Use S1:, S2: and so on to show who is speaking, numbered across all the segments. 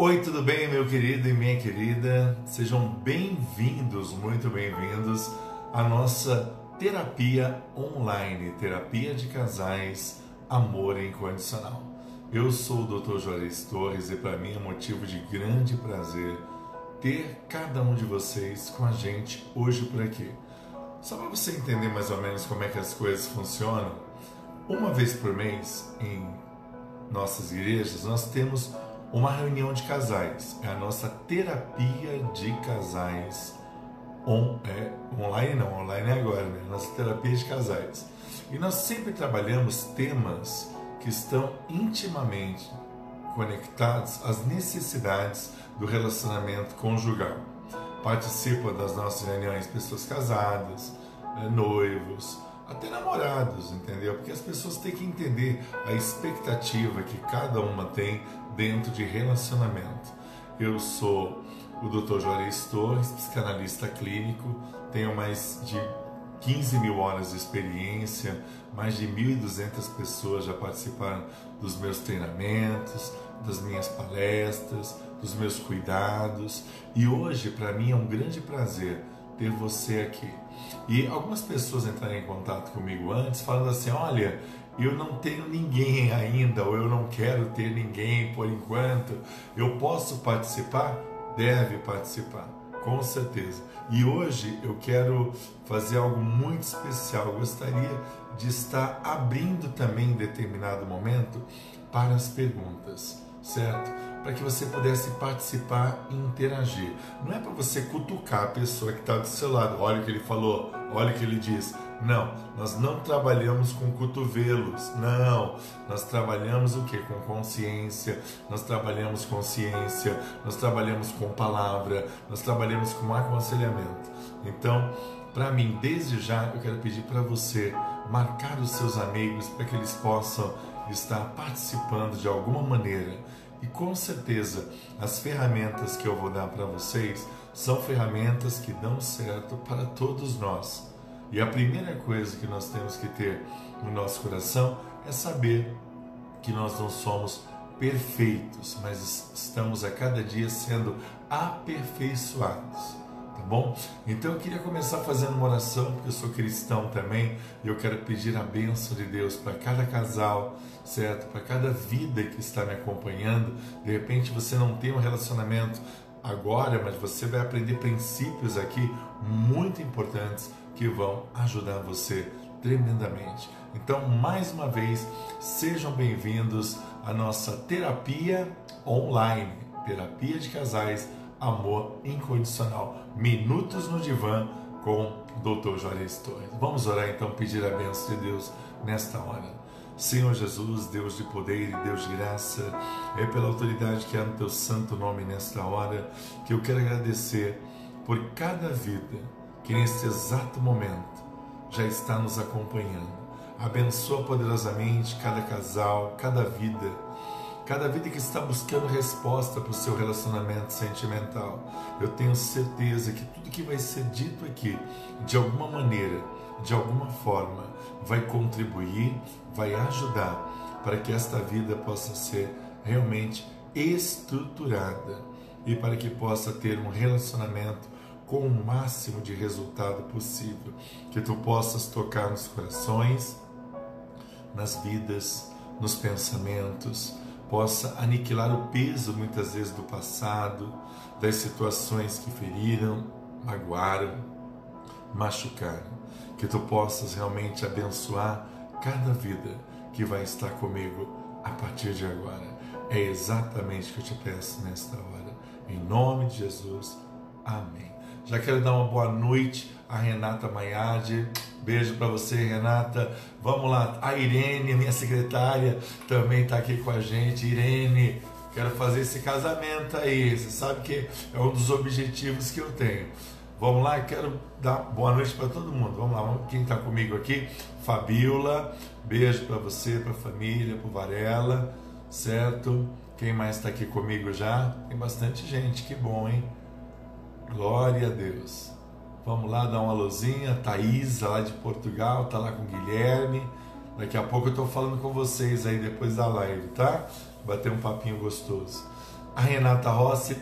S1: Oi, tudo bem, meu querido e minha querida? Sejam bem-vindos, muito bem-vindos à nossa terapia online, terapia de casais, amor incondicional. Eu sou o Dr. Juarez Torres e para mim é motivo de grande prazer ter cada um de vocês com a gente hoje por aqui. Só para você entender mais ou menos como é que as coisas funcionam, uma vez por mês em nossas igrejas nós temos uma reunião de casais. É a nossa terapia de casais on, é, online, não, online é agora, né? Nossa terapia de casais. E nós sempre trabalhamos temas que estão intimamente conectados às necessidades do relacionamento conjugal. Participam das nossas reuniões pessoas casadas, né, noivos, até namorados, entendeu? Porque as pessoas têm que entender a expectativa que cada uma tem dentro de relacionamento. Eu sou o Dr. Juarez Torres, psicanalista clínico, tenho mais de 15 mil horas de experiência, mais de 1.200 pessoas já participaram dos meus treinamentos, das minhas palestras, dos meus cuidados e hoje para mim é um grande prazer ter você aqui. E algumas pessoas entraram em contato comigo antes falando assim: olha, eu não tenho ninguém ainda, ou eu não quero ter ninguém por enquanto, eu posso participar? Deve participar, com certeza. E hoje eu quero fazer algo muito especial. Eu gostaria de estar abrindo também em determinado momento para as perguntas, certo? para que você pudesse participar e interagir. Não é para você cutucar a pessoa que está do seu lado. Olha o que ele falou, olha o que ele diz. Não, nós não trabalhamos com cotovelos. Não, nós trabalhamos o que? Com consciência. Nós trabalhamos com ciência. Nós trabalhamos com palavra. Nós trabalhamos com aconselhamento. Então, para mim, desde já, eu quero pedir para você marcar os seus amigos para que eles possam estar participando de alguma maneira e com certeza as ferramentas que eu vou dar para vocês são ferramentas que dão certo para todos nós. E a primeira coisa que nós temos que ter no nosso coração é saber que nós não somos perfeitos, mas estamos a cada dia sendo aperfeiçoados tá bom? Então eu queria começar fazendo uma oração, porque eu sou cristão também, e eu quero pedir a bênção de Deus para cada casal, certo? Para cada vida que está me acompanhando. De repente você não tem um relacionamento agora, mas você vai aprender princípios aqui muito importantes que vão ajudar você tremendamente. Então, mais uma vez, sejam bem-vindos à nossa terapia online, terapia de casais Amor Incondicional. Minutos no Divã com Dr. Juarez Torres. Vamos orar então, pedir a bênção de Deus nesta hora. Senhor Jesus, Deus de poder e Deus de graça, é pela autoridade que há no teu santo nome nesta hora que eu quero agradecer por cada vida que neste exato momento já está nos acompanhando. Abençoa poderosamente cada casal, cada vida Cada vida que está buscando resposta para o seu relacionamento sentimental, eu tenho certeza que tudo que vai ser dito aqui, de alguma maneira, de alguma forma, vai contribuir, vai ajudar para que esta vida possa ser realmente estruturada e para que possa ter um relacionamento com o máximo de resultado possível, que tu possas tocar nos corações, nas vidas, nos pensamentos, possa aniquilar o peso muitas vezes do passado, das situações que feriram, magoaram, machucaram. Que tu possas realmente abençoar cada vida que vai estar comigo a partir de agora. É exatamente o que eu te peço nesta hora. Em nome de Jesus. Amém. Já quero dar uma boa noite a Renata Maiade. Beijo para você, Renata. Vamos lá. A Irene, minha secretária, também está aqui com a gente. Irene, quero fazer esse casamento aí. Você sabe que é um dos objetivos que eu tenho. Vamos lá, quero dar boa noite para todo mundo. Vamos lá, quem está comigo aqui? Fabiola, beijo para você, para a família, para Varela, certo? Quem mais está aqui comigo já? Tem bastante gente, que bom, hein? Glória a Deus. Vamos lá dar uma luzinha. Thaís, lá de Portugal, tá lá com o Guilherme. Daqui a pouco eu tô falando com vocês aí depois da live, tá? Bater um papinho gostoso. A Renata Rossi,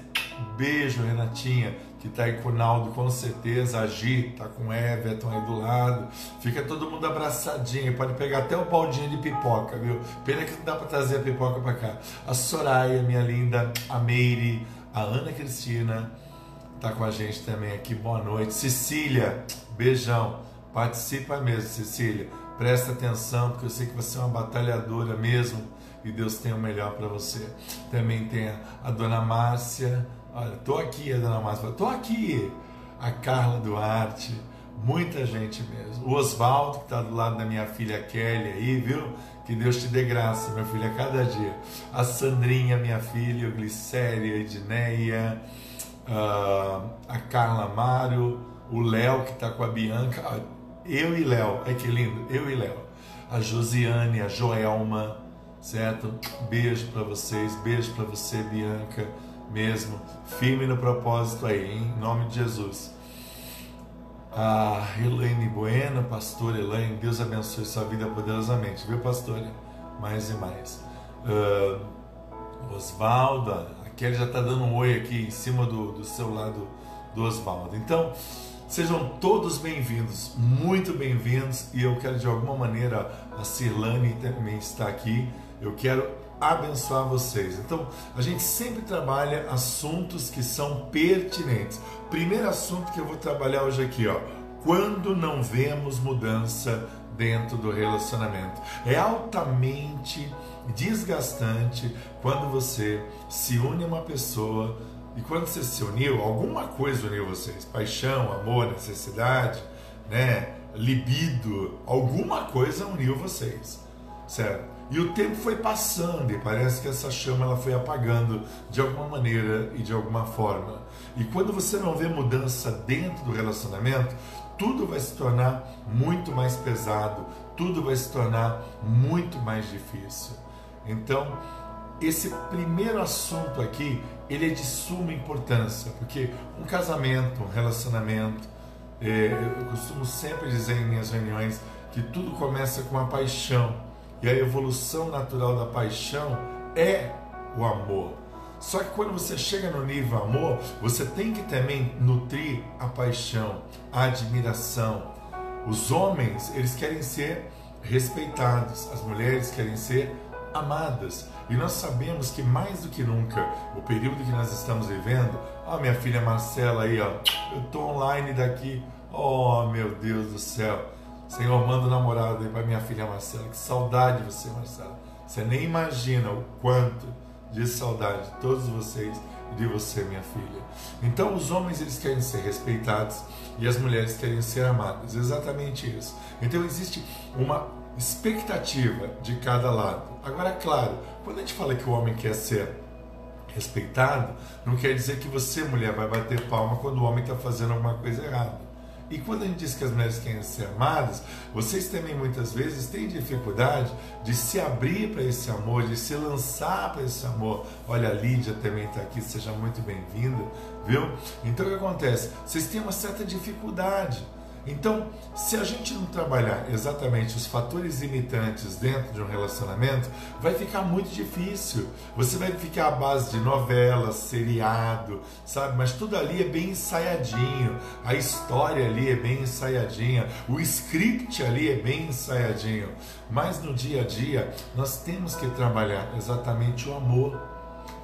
S1: beijo, Renatinha, que tá aí com o Naldo, com certeza. A Gi tá com o Everton aí do lado. Fica todo mundo abraçadinho. Pode pegar até o baldinho de pipoca, viu? Pena que não dá para trazer a pipoca para cá. A Soraya, minha linda. A Meire. A Ana Cristina tá com a gente também aqui. Boa noite. Cecília, beijão. Participa mesmo, Cecília. Presta atenção, porque eu sei que você é uma batalhadora mesmo e Deus tem o melhor para você. Também tem a, a dona Márcia. Olha, tô aqui, a dona Márcia. Tô aqui. A Carla Duarte. Muita gente mesmo. O Oswaldo, que está do lado da minha filha Kelly aí, viu? Que Deus te dê graça, meu filho, a cada dia. A Sandrinha, minha filha, o Glicéria, a Edneia, uh, a Carla Mário, o Léo, que está com a Bianca. Ah, eu e Léo, é que lindo, eu e Léo. A Josiane, a Joelma, certo? Beijo para vocês, beijo para você, Bianca, mesmo. Firme no propósito aí, hein? em nome de Jesus. A Elaine Bueno, pastor Elaine, Deus abençoe sua vida poderosamente, viu, pastor? Mais e mais. Uh, a Kelly já está dando um oi aqui em cima do, do seu lado do Osvaldo. Então, sejam todos bem-vindos, muito bem-vindos, e eu quero de alguma maneira, a Cirlane também está aqui, eu quero abençoar vocês. Então, a gente sempre trabalha assuntos que são pertinentes. Primeiro assunto que eu vou trabalhar hoje aqui, ó. Quando não vemos mudança dentro do relacionamento. É altamente desgastante quando você se une a uma pessoa e quando você se uniu, alguma coisa uniu vocês, paixão, amor, necessidade, né, libido, alguma coisa uniu vocês, certo? E o tempo foi passando e parece que essa chama ela foi apagando de alguma maneira e de alguma forma. E quando você não vê mudança dentro do relacionamento, tudo vai se tornar muito mais pesado, tudo vai se tornar muito mais difícil. Então, esse primeiro assunto aqui, ele é de suma importância, porque um casamento, um relacionamento, é, eu costumo sempre dizer em minhas reuniões que tudo começa com a paixão e a evolução natural da paixão é o amor. Só que quando você chega no nível amor, você tem que também nutrir a paixão, a admiração. Os homens, eles querem ser respeitados, as mulheres querem ser amadas. E nós sabemos que mais do que nunca, o período que nós estamos vivendo, ó, minha filha Marcela aí, ó, eu tô online daqui, oh meu Deus do céu, Senhor, manda um namorado aí para minha filha Marcela. Que saudade de você, Marcela. Você nem imagina o quanto de saudade de todos vocês e de você, minha filha. Então, os homens eles querem ser respeitados e as mulheres querem ser amadas. Exatamente isso. Então, existe uma expectativa de cada lado. Agora, claro, quando a gente fala que o homem quer ser respeitado, não quer dizer que você, mulher, vai bater palma quando o homem está fazendo alguma coisa errada. E quando a gente diz que as mulheres querem ser amadas, vocês também muitas vezes têm dificuldade de se abrir para esse amor, de se lançar para esse amor. Olha, a Lídia também está aqui, seja muito bem-vinda, viu? Então o que acontece? Vocês têm uma certa dificuldade então, se a gente não trabalhar exatamente os fatores limitantes dentro de um relacionamento, vai ficar muito difícil. Você vai ficar à base de novelas, seriado, sabe? Mas tudo ali é bem ensaiadinho, a história ali é bem ensaiadinha, o script ali é bem ensaiadinho. Mas no dia a dia, nós temos que trabalhar exatamente o amor.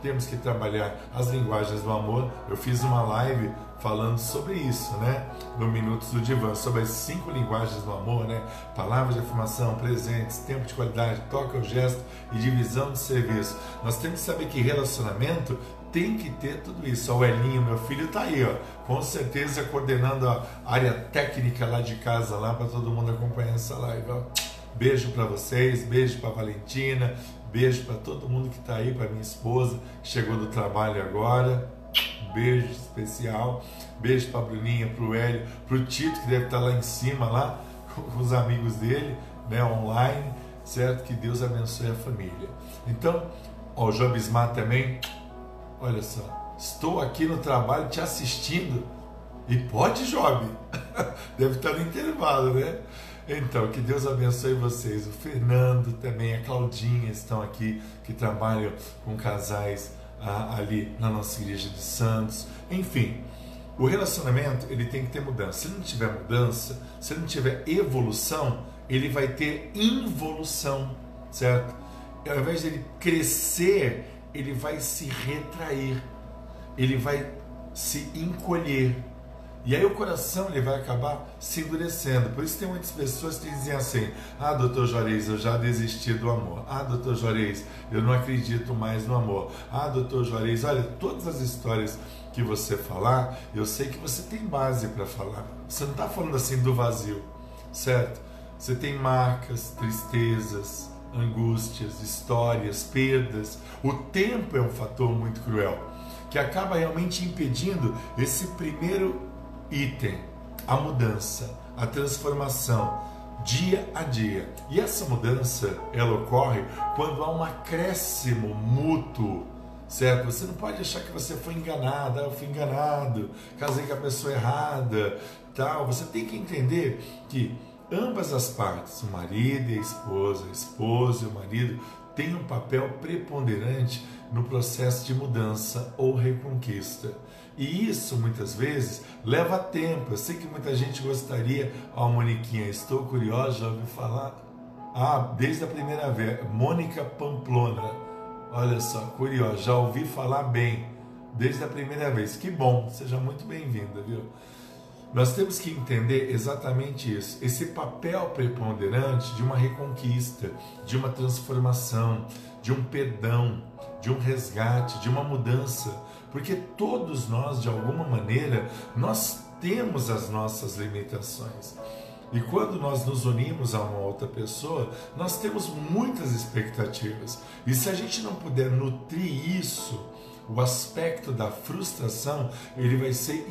S1: Temos que trabalhar as linguagens do amor. Eu fiz uma live falando sobre isso, né? No Minutos do Divã, sobre as cinco linguagens do amor, né? Palavras de afirmação, presentes, tempo de qualidade, toque ao gesto e divisão de serviço. Nós temos que saber que relacionamento tem que ter tudo isso. O Elinho, meu filho, tá aí, ó, com certeza coordenando a área técnica lá de casa, lá para todo mundo acompanhar essa live. Ó. Beijo para vocês, beijo para Valentina, beijo para todo mundo que está aí, para minha esposa chegou do trabalho agora beijo especial. Beijo para Bruninha, para o Hélio, para o Tito, que deve estar tá lá em cima, lá com os amigos dele, né, online, certo? Que Deus abençoe a família. Então, ó, o Jobismar também, olha só, estou aqui no trabalho te assistindo. E pode, Job, deve estar no intervalo, né? Então, que Deus abençoe vocês. O Fernando também, a Claudinha estão aqui, que trabalham com casais ah, ali na nossa igreja de Santos, enfim. O relacionamento ele tem que ter mudança. Se não tiver mudança, se não tiver evolução, ele vai ter involução, certo? Ao invés de ele crescer, ele vai se retrair, ele vai se encolher. E aí o coração ele vai acabar se endurecendo. Por isso tem muitas pessoas que dizem assim: Ah, doutor Juarez, eu já desisti do amor. Ah, doutor Juarez, eu não acredito mais no amor. Ah, doutor Juarez, olha, todas as histórias que você falar, eu sei que você tem base para falar. Você não está falando assim do vazio, certo? Você tem marcas, tristezas, angústias, histórias, perdas. O tempo é um fator muito cruel que acaba realmente impedindo esse primeiro item, a mudança, a transformação, dia a dia. E essa mudança, ela ocorre quando há um acréscimo mútuo, certo? Você não pode achar que você foi enganada, ah, eu fui enganado, casei com a pessoa errada, tal. Você tem que entender que ambas as partes, o marido e a esposa, a esposa e o marido, têm um papel preponderante no processo de mudança ou reconquista. E isso muitas vezes leva tempo. Eu sei que muita gente gostaria, ó, oh, Moniquinha, estou curiosa, já ouvi falar. Ah, desde a primeira vez, Mônica Pamplona. Olha só, curiosa, já ouvi falar bem desde a primeira vez. Que bom, seja muito bem-vinda, viu? Nós temos que entender exatamente isso, esse papel preponderante de uma reconquista, de uma transformação, de um perdão, de um resgate, de uma mudança porque todos nós, de alguma maneira, nós temos as nossas limitações. E quando nós nos unimos a uma outra pessoa, nós temos muitas expectativas. E se a gente não puder nutrir isso, o aspecto da frustração, ele vai ser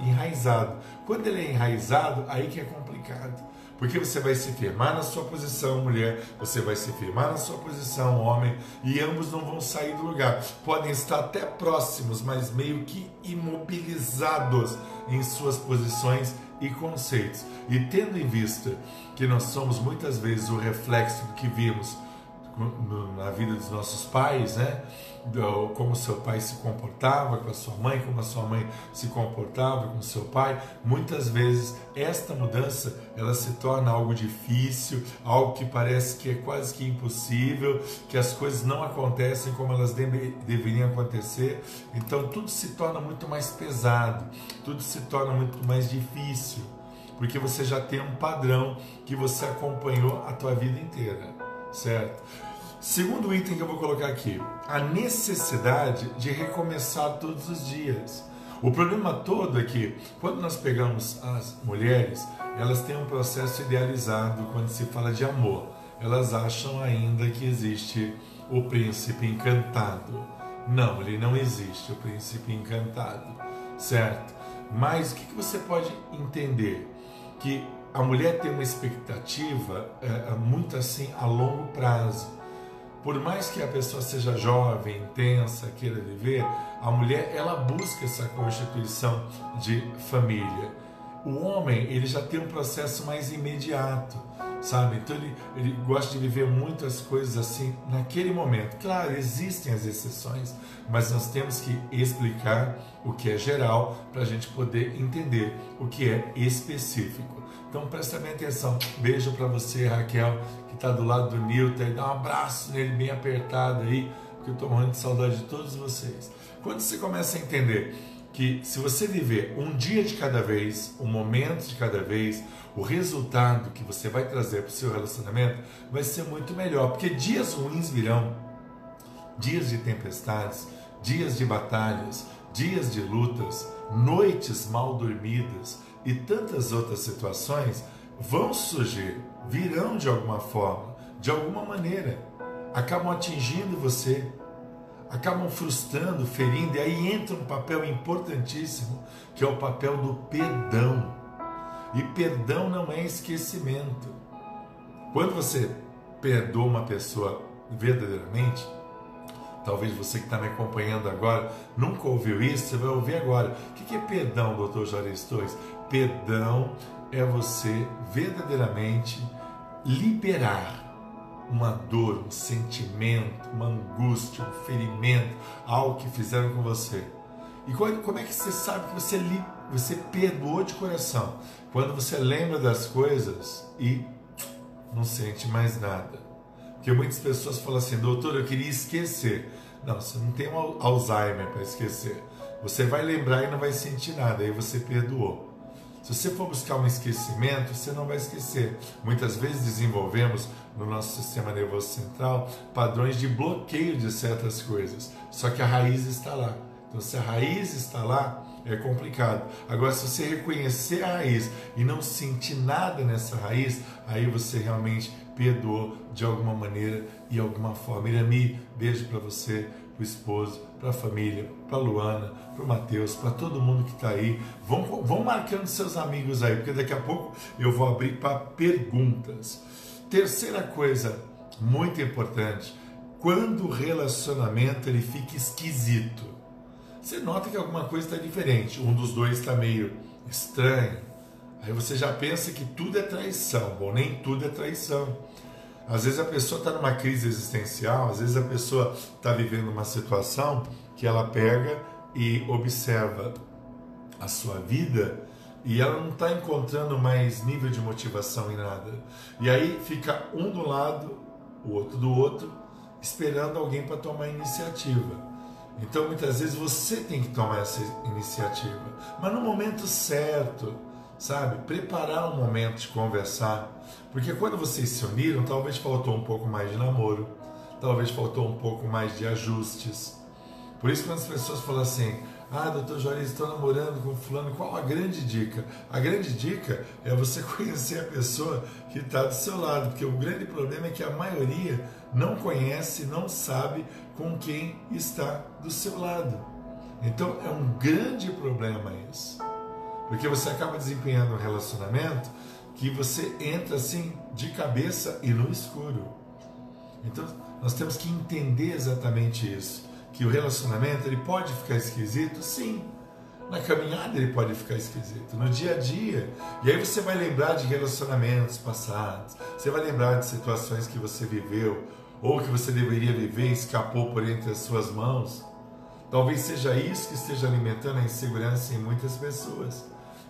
S1: enraizado. Quando ele é enraizado, aí que é complicado. Porque você vai se firmar na sua posição, mulher, você vai se firmar na sua posição, homem, e ambos não vão sair do lugar. Podem estar até próximos, mas meio que imobilizados em suas posições e conceitos. E tendo em vista que nós somos muitas vezes o reflexo do que vimos na vida dos nossos pais, né? Como seu pai se comportava com a sua mãe, como a sua mãe se comportava com seu pai. Muitas vezes esta mudança ela se torna algo difícil, algo que parece que é quase que impossível, que as coisas não acontecem como elas deve, deveriam acontecer. Então tudo se torna muito mais pesado, tudo se torna muito mais difícil, porque você já tem um padrão que você acompanhou a tua vida inteira, certo? Segundo item que eu vou colocar aqui, a necessidade de recomeçar todos os dias. O problema todo é que quando nós pegamos as mulheres, elas têm um processo idealizado quando se fala de amor. Elas acham ainda que existe o príncipe encantado. Não, ele não existe, o príncipe encantado, certo? Mas o que, você pode entender? Que a mulher tem uma expectativa é, muito assim a longo prazo por mais que a pessoa seja jovem, intensa, queira viver, a mulher ela busca essa constituição de família. O homem ele já tem um processo mais imediato, sabe? Então ele, ele gosta de viver muitas coisas assim naquele momento. Claro, existem as exceções, mas nós temos que explicar o que é geral para a gente poder entender o que é específico. Então presta bem atenção. Beijo para você, Raquel, que está do lado do Newton. Dá um abraço nele bem apertado aí, porque eu estou morrendo de saudade de todos vocês. Quando você começa a entender que se você viver um dia de cada vez, um momento de cada vez, o resultado que você vai trazer para o seu relacionamento vai ser muito melhor, porque dias ruins virão, dias de tempestades, dias de batalhas, dias de lutas, noites mal dormidas, e tantas outras situações vão surgir, virão de alguma forma, de alguma maneira, acabam atingindo você, acabam frustrando, ferindo, e aí entra um papel importantíssimo, que é o papel do perdão. E perdão não é esquecimento. Quando você perdoa uma pessoa verdadeiramente, talvez você que está me acompanhando agora nunca ouviu isso, você vai ouvir agora. O que é perdão, doutor Juarez Torres? Perdão é você verdadeiramente liberar uma dor, um sentimento, uma angústia, um ferimento, algo que fizeram com você. E como é que você sabe que você, você perdoou de coração? Quando você lembra das coisas e não sente mais nada. Porque muitas pessoas falam assim, doutor, eu queria esquecer. Não, você não tem um Alzheimer para esquecer. Você vai lembrar e não vai sentir nada, aí você perdoou. Se você for buscar um esquecimento, você não vai esquecer. Muitas vezes desenvolvemos no nosso sistema nervoso central padrões de bloqueio de certas coisas, só que a raiz está lá. Então, se a raiz está lá, é complicado. Agora, se você reconhecer a raiz e não sentir nada nessa raiz, aí você realmente perdoou de alguma maneira e alguma forma. Irami, beijo para você o esposo, para a família, para a Luana, para o Matheus, para todo mundo que está aí. Vão, vão marcando seus amigos aí, porque daqui a pouco eu vou abrir para perguntas. Terceira coisa muito importante, quando o relacionamento ele fica esquisito, você nota que alguma coisa está diferente, um dos dois está meio estranho, aí você já pensa que tudo é traição. Bom, nem tudo é traição às vezes a pessoa está numa crise existencial, às vezes a pessoa está vivendo uma situação que ela pega e observa a sua vida e ela não está encontrando mais nível de motivação em nada. E aí fica um do lado, o outro do outro, esperando alguém para tomar iniciativa. Então muitas vezes você tem que tomar essa iniciativa, mas no momento certo sabe? Preparar um momento de conversar. Porque quando vocês se uniram, talvez faltou um pouco mais de namoro, talvez faltou um pouco mais de ajustes. Por isso, quando as pessoas falam assim, ah, doutor Juarez, estou namorando com fulano, qual a grande dica? A grande dica é você conhecer a pessoa que está do seu lado, porque o grande problema é que a maioria não conhece, não sabe com quem está do seu lado. Então é um grande problema isso. Porque você acaba desempenhando um relacionamento que você entra assim de cabeça e no escuro. Então, nós temos que entender exatamente isso, que o relacionamento ele pode ficar esquisito, sim. Na caminhada ele pode ficar esquisito, no dia a dia. E aí você vai lembrar de relacionamentos passados, você vai lembrar de situações que você viveu ou que você deveria viver e escapou por entre as suas mãos. Talvez seja isso que esteja alimentando a insegurança em muitas pessoas.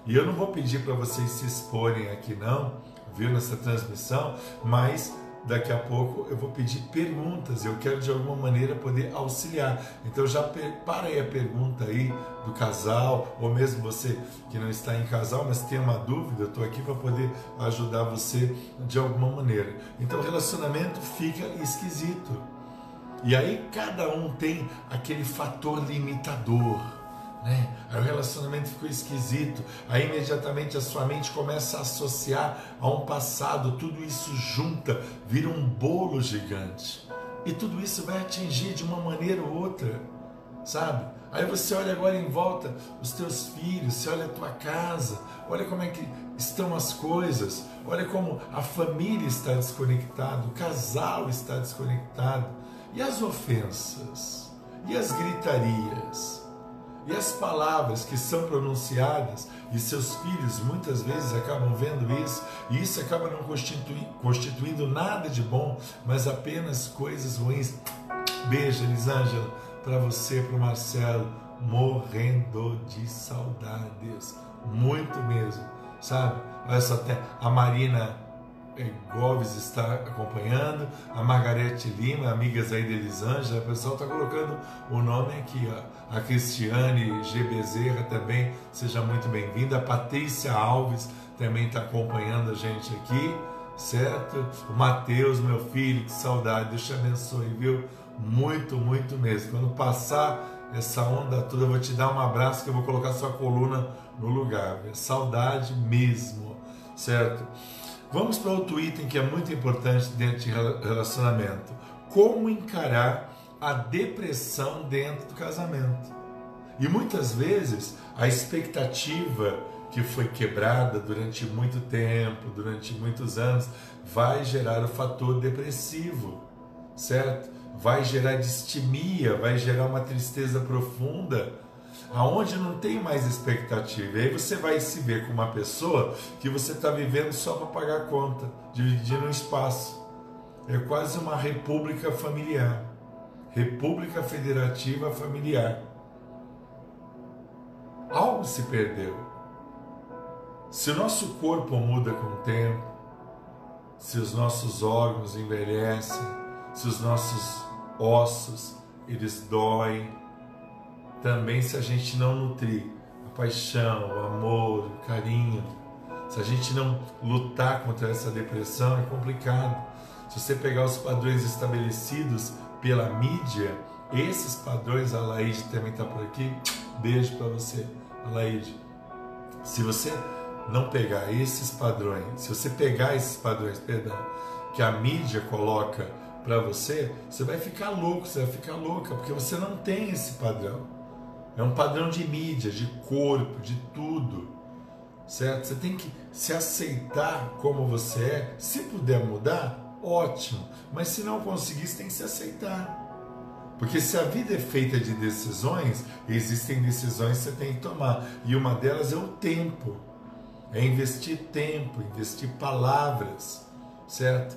S1: E eu não vou pedir para vocês se exporem aqui não, viu, nessa transmissão, mas daqui a pouco eu vou pedir perguntas, eu quero de alguma maneira poder auxiliar. Então já prepara aí a pergunta aí do casal, ou mesmo você que não está em casal, mas tem uma dúvida, eu estou aqui para poder ajudar você de alguma maneira. Então o relacionamento fica esquisito. E aí cada um tem aquele fator limitador né? Aí o relacionamento ficou esquisito. Aí imediatamente a sua mente começa a associar a um passado, tudo isso junta, vira um bolo gigante. E tudo isso vai atingir de uma maneira ou outra, sabe? Aí você olha agora em volta os teus filhos, você olha a tua casa, olha como é que estão as coisas, olha como a família está desconectada, o casal está desconectado. E as ofensas? E as gritarias? E as palavras que são pronunciadas, e seus filhos muitas vezes acabam vendo isso, e isso acaba não constitui, constituindo nada de bom, mas apenas coisas ruins. Beijo, Elisângela, para você, para o Marcelo, morrendo de saudades, muito mesmo, sabe? Olha só, a Marina Goves está acompanhando, a Margarete Lima, amigas aí de Elisângela, o pessoal está colocando o nome aqui, ó. a Cristiane G. Bezerra também, seja muito bem-vinda, a Patrícia Alves também está acompanhando a gente aqui, certo? O Mateus, meu filho, que saudade, Deus te abençoe, viu? Muito, muito mesmo. Quando passar essa onda toda, eu vou te dar um abraço que eu vou colocar sua coluna no lugar, viu? saudade mesmo, certo? Vamos para outro item que é muito importante dentro de relacionamento: como encarar a depressão dentro do casamento. E muitas vezes a expectativa que foi quebrada durante muito tempo, durante muitos anos, vai gerar o fator depressivo, certo? Vai gerar distimia, vai gerar uma tristeza profunda aonde não tem mais expectativa. E aí você vai se ver com uma pessoa que você está vivendo só para pagar conta, dividindo o espaço. é quase uma república familiar. República Federativa Familiar. Algo se perdeu. Se o nosso corpo muda com o tempo, se os nossos órgãos envelhecem, se os nossos ossos eles doem, também se a gente não nutrir a paixão, o amor, o carinho, se a gente não lutar contra essa depressão, é complicado. Se você pegar os padrões estabelecidos pela mídia, esses padrões, a Laide também está por aqui. Beijo para você, Laide. Se você não pegar esses padrões, se você pegar esses padrões, perdão, que a mídia coloca para você, você vai ficar louco, você vai ficar louca, porque você não tem esse padrão. É um padrão de mídia, de corpo, de tudo certo? Você tem que se aceitar como você é. Se puder mudar, ótimo. Mas se não conseguir, você tem que se aceitar. Porque se a vida é feita de decisões, existem decisões que você tem que tomar. E uma delas é o tempo. É investir tempo, investir palavras, certo?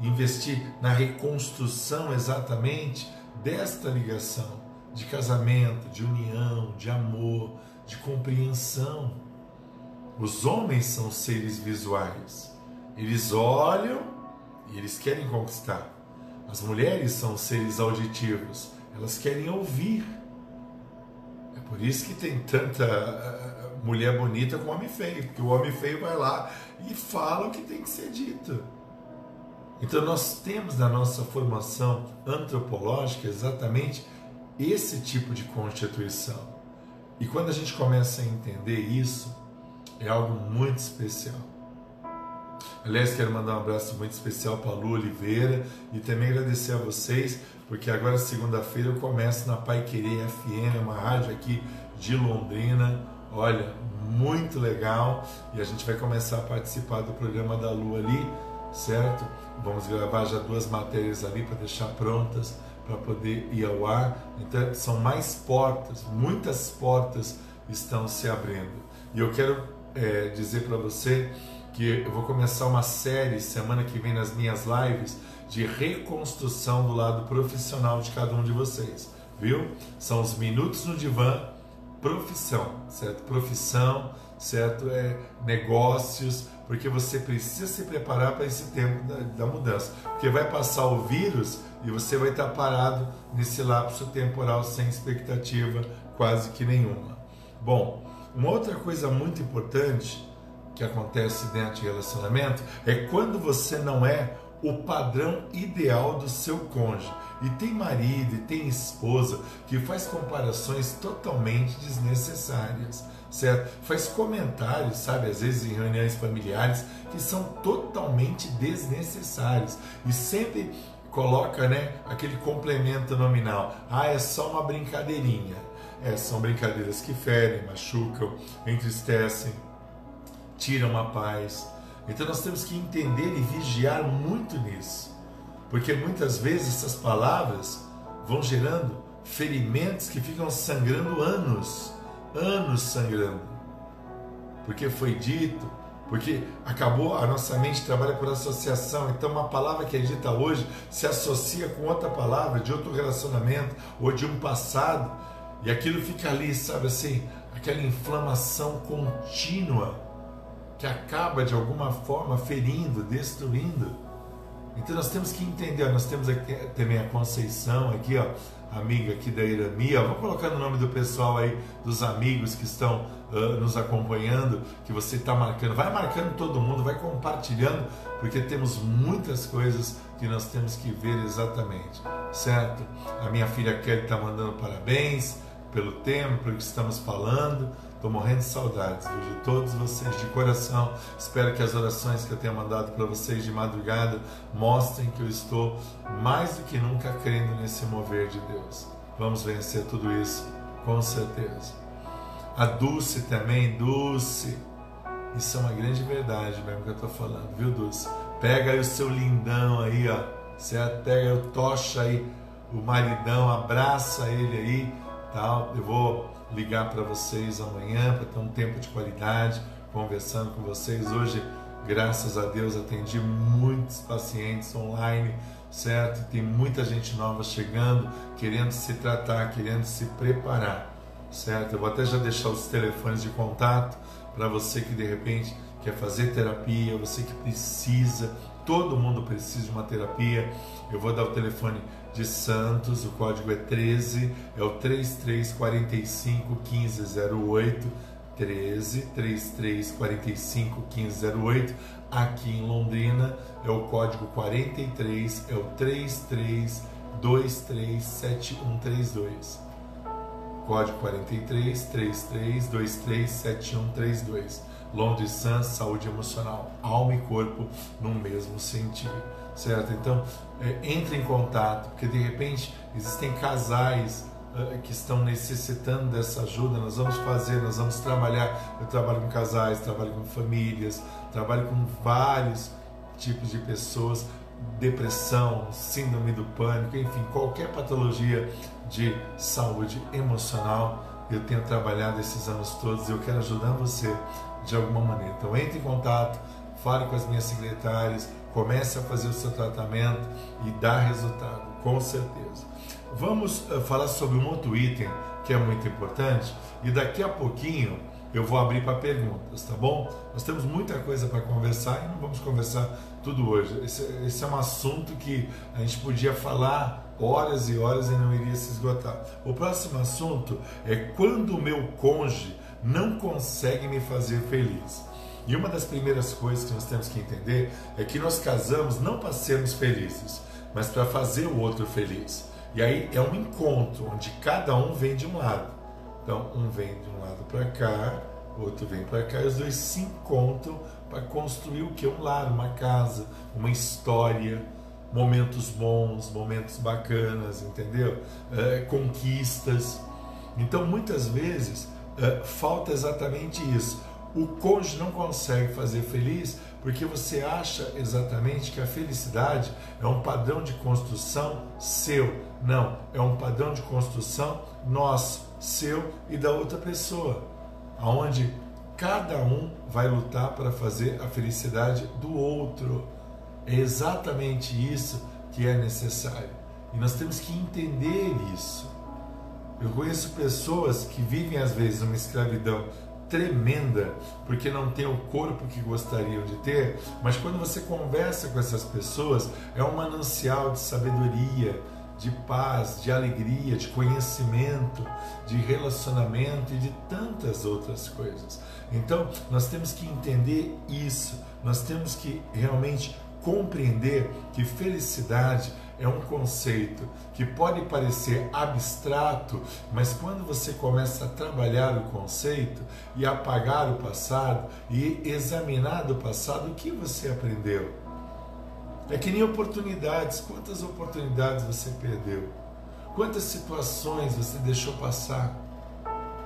S1: Investir na reconstrução exatamente desta ligação de casamento, de união, de amor, de compreensão. Os homens são seres visuais. Eles olham e eles querem conquistar. As mulheres são seres auditivos. Elas querem ouvir. É por isso que tem tanta eh, mulher bonita com homem feio, porque o homem feio vai lá e fala o que tem que ser dito. Então nós temos na nossa formação antropológica exatamente esse tipo de constituição. E quando a gente começa a entender isso, é algo muito especial. Aliás, quero mandar um abraço muito especial para a Lu Oliveira e também agradecer a vocês, porque agora, segunda-feira, eu começo na Pai Querer FM, uma rádio aqui de Londrina. Olha, muito legal e a gente vai começar a participar do programa da Lu ali, certo? Vamos gravar já duas matérias ali para deixar prontas para poder ir ao ar. Então, são mais portas, muitas portas estão se abrindo. E eu quero é, dizer para você que eu vou começar uma série semana que vem nas minhas lives de reconstrução do lado profissional de cada um de vocês, viu? São os minutos no divã, profissão, certo? Profissão, certo? É negócios, porque você precisa se preparar para esse tempo da, da, mudança, porque vai passar o vírus e você vai estar parado nesse lapso temporal sem expectativa quase que nenhuma. Bom, uma outra coisa muito importante que acontece dentro de relacionamento é quando você não é o padrão ideal do seu cônjuge. E tem marido e tem esposa que faz comparações totalmente desnecessárias, certo? Faz comentários, sabe, às vezes em reuniões familiares que são totalmente desnecessários e sempre coloca, né, aquele complemento nominal. Ah, é só uma brincadeirinha. É, são brincadeiras que ferem, machucam, entristecem, tiram a paz. Então nós temos que entender e vigiar muito nisso, porque muitas vezes essas palavras vão gerando ferimentos que ficam sangrando anos, anos sangrando, porque foi dito, porque acabou, a nossa mente trabalha por associação, então uma palavra que é dita hoje se associa com outra palavra de outro relacionamento ou de um passado. E aquilo fica ali, sabe assim, aquela inflamação contínua que acaba de alguma forma ferindo, destruindo. Então nós temos que entender, nós temos aqui também a Conceição aqui, ó, amiga aqui da Irami, ó, vou colocar no nome do pessoal aí, dos amigos que estão uh, nos acompanhando, que você está marcando, vai marcando todo mundo, vai compartilhando, porque temos muitas coisas que nós temos que ver exatamente, certo? A minha filha Kelly está mandando parabéns, pelo tema, pelo que estamos falando. Estou morrendo de saudades de todos vocês, de coração. Espero que as orações que eu tenha mandado para vocês de madrugada mostrem que eu estou mais do que nunca crendo nesse mover de Deus. Vamos vencer tudo isso, com certeza. A Dulce também, Dulce. Isso é uma grande verdade mesmo que eu estou falando, viu, Dulce? Pega aí o seu lindão aí, ó. Certo? Pega o tocha aí, o maridão, abraça ele aí tal. Eu vou ligar para vocês amanhã para ter um tempo de qualidade conversando com vocês. Hoje Graças a Deus atendi muitos pacientes online, certo? Tem muita gente nova chegando, querendo se tratar, querendo se preparar, certo? Eu vou até já deixar os telefones de contato para você que de repente quer fazer terapia, você que precisa, todo mundo precisa de uma terapia. Eu vou dar o telefone de Santos, o código é 13, é o 3345 1508. 13 33 45 1508 aqui em Londrina é o código 43 é o 33 23 7132 código 43 33 23 7132 Londres Sun Saúde Emocional alma e corpo no mesmo sentido certo? Então é, entre em contato porque de repente existem casais eh, que estão necessitando dessa ajuda, nós vamos fazer, nós vamos trabalhar. Eu trabalho com casais, trabalho com famílias, trabalho com vários tipos de pessoas, depressão, síndrome do pânico, enfim, qualquer patologia de saúde emocional. Eu tenho trabalhado esses anos todos e eu quero ajudar você de alguma maneira. Então entre em contato, fale com as minhas secretárias, comece a fazer o seu tratamento e dá resultado, com certeza. Vamos uh, falar sobre um outro item que é muito importante e daqui a pouquinho eu vou abrir para perguntas, tá bom? Nós temos muita coisa para conversar e não vamos conversar tudo hoje. Esse, esse, é um assunto que a gente podia falar horas e horas e não iria se esgotar. O próximo assunto é quando o meu cônjuge não consegue me fazer feliz. E uma das primeiras coisas que nós temos que entender é que nós casamos não para sermos felizes, mas para fazer o outro feliz. E aí é um encontro onde cada um vem de um lado. Então, um vem de um lado para cá, outro vem para cá, e os dois se encontram para construir o que? Um lar, uma casa, uma história, momentos bons, momentos bacanas, entendeu? É, conquistas. Então, muitas vezes, é, falta exatamente isso. O cônjuge não consegue fazer feliz porque você acha exatamente que a felicidade é um padrão de construção seu. Não, é um padrão de construção nosso, seu e da outra pessoa, aonde cada um vai lutar para fazer a felicidade do outro. É exatamente isso que é necessário. E nós temos que entender isso. Eu conheço pessoas que vivem às vezes uma escravidão tremenda, porque não tem o corpo que gostariam de ter, mas quando você conversa com essas pessoas, é um manancial de sabedoria, de paz, de alegria, de conhecimento, de relacionamento e de tantas outras coisas. Então, nós temos que entender isso, nós temos que realmente compreender que felicidade é um conceito que pode parecer abstrato, mas quando você começa a trabalhar o conceito e apagar o passado e examinar do passado o que você aprendeu. É que nem oportunidades, quantas oportunidades você perdeu? Quantas situações você deixou passar?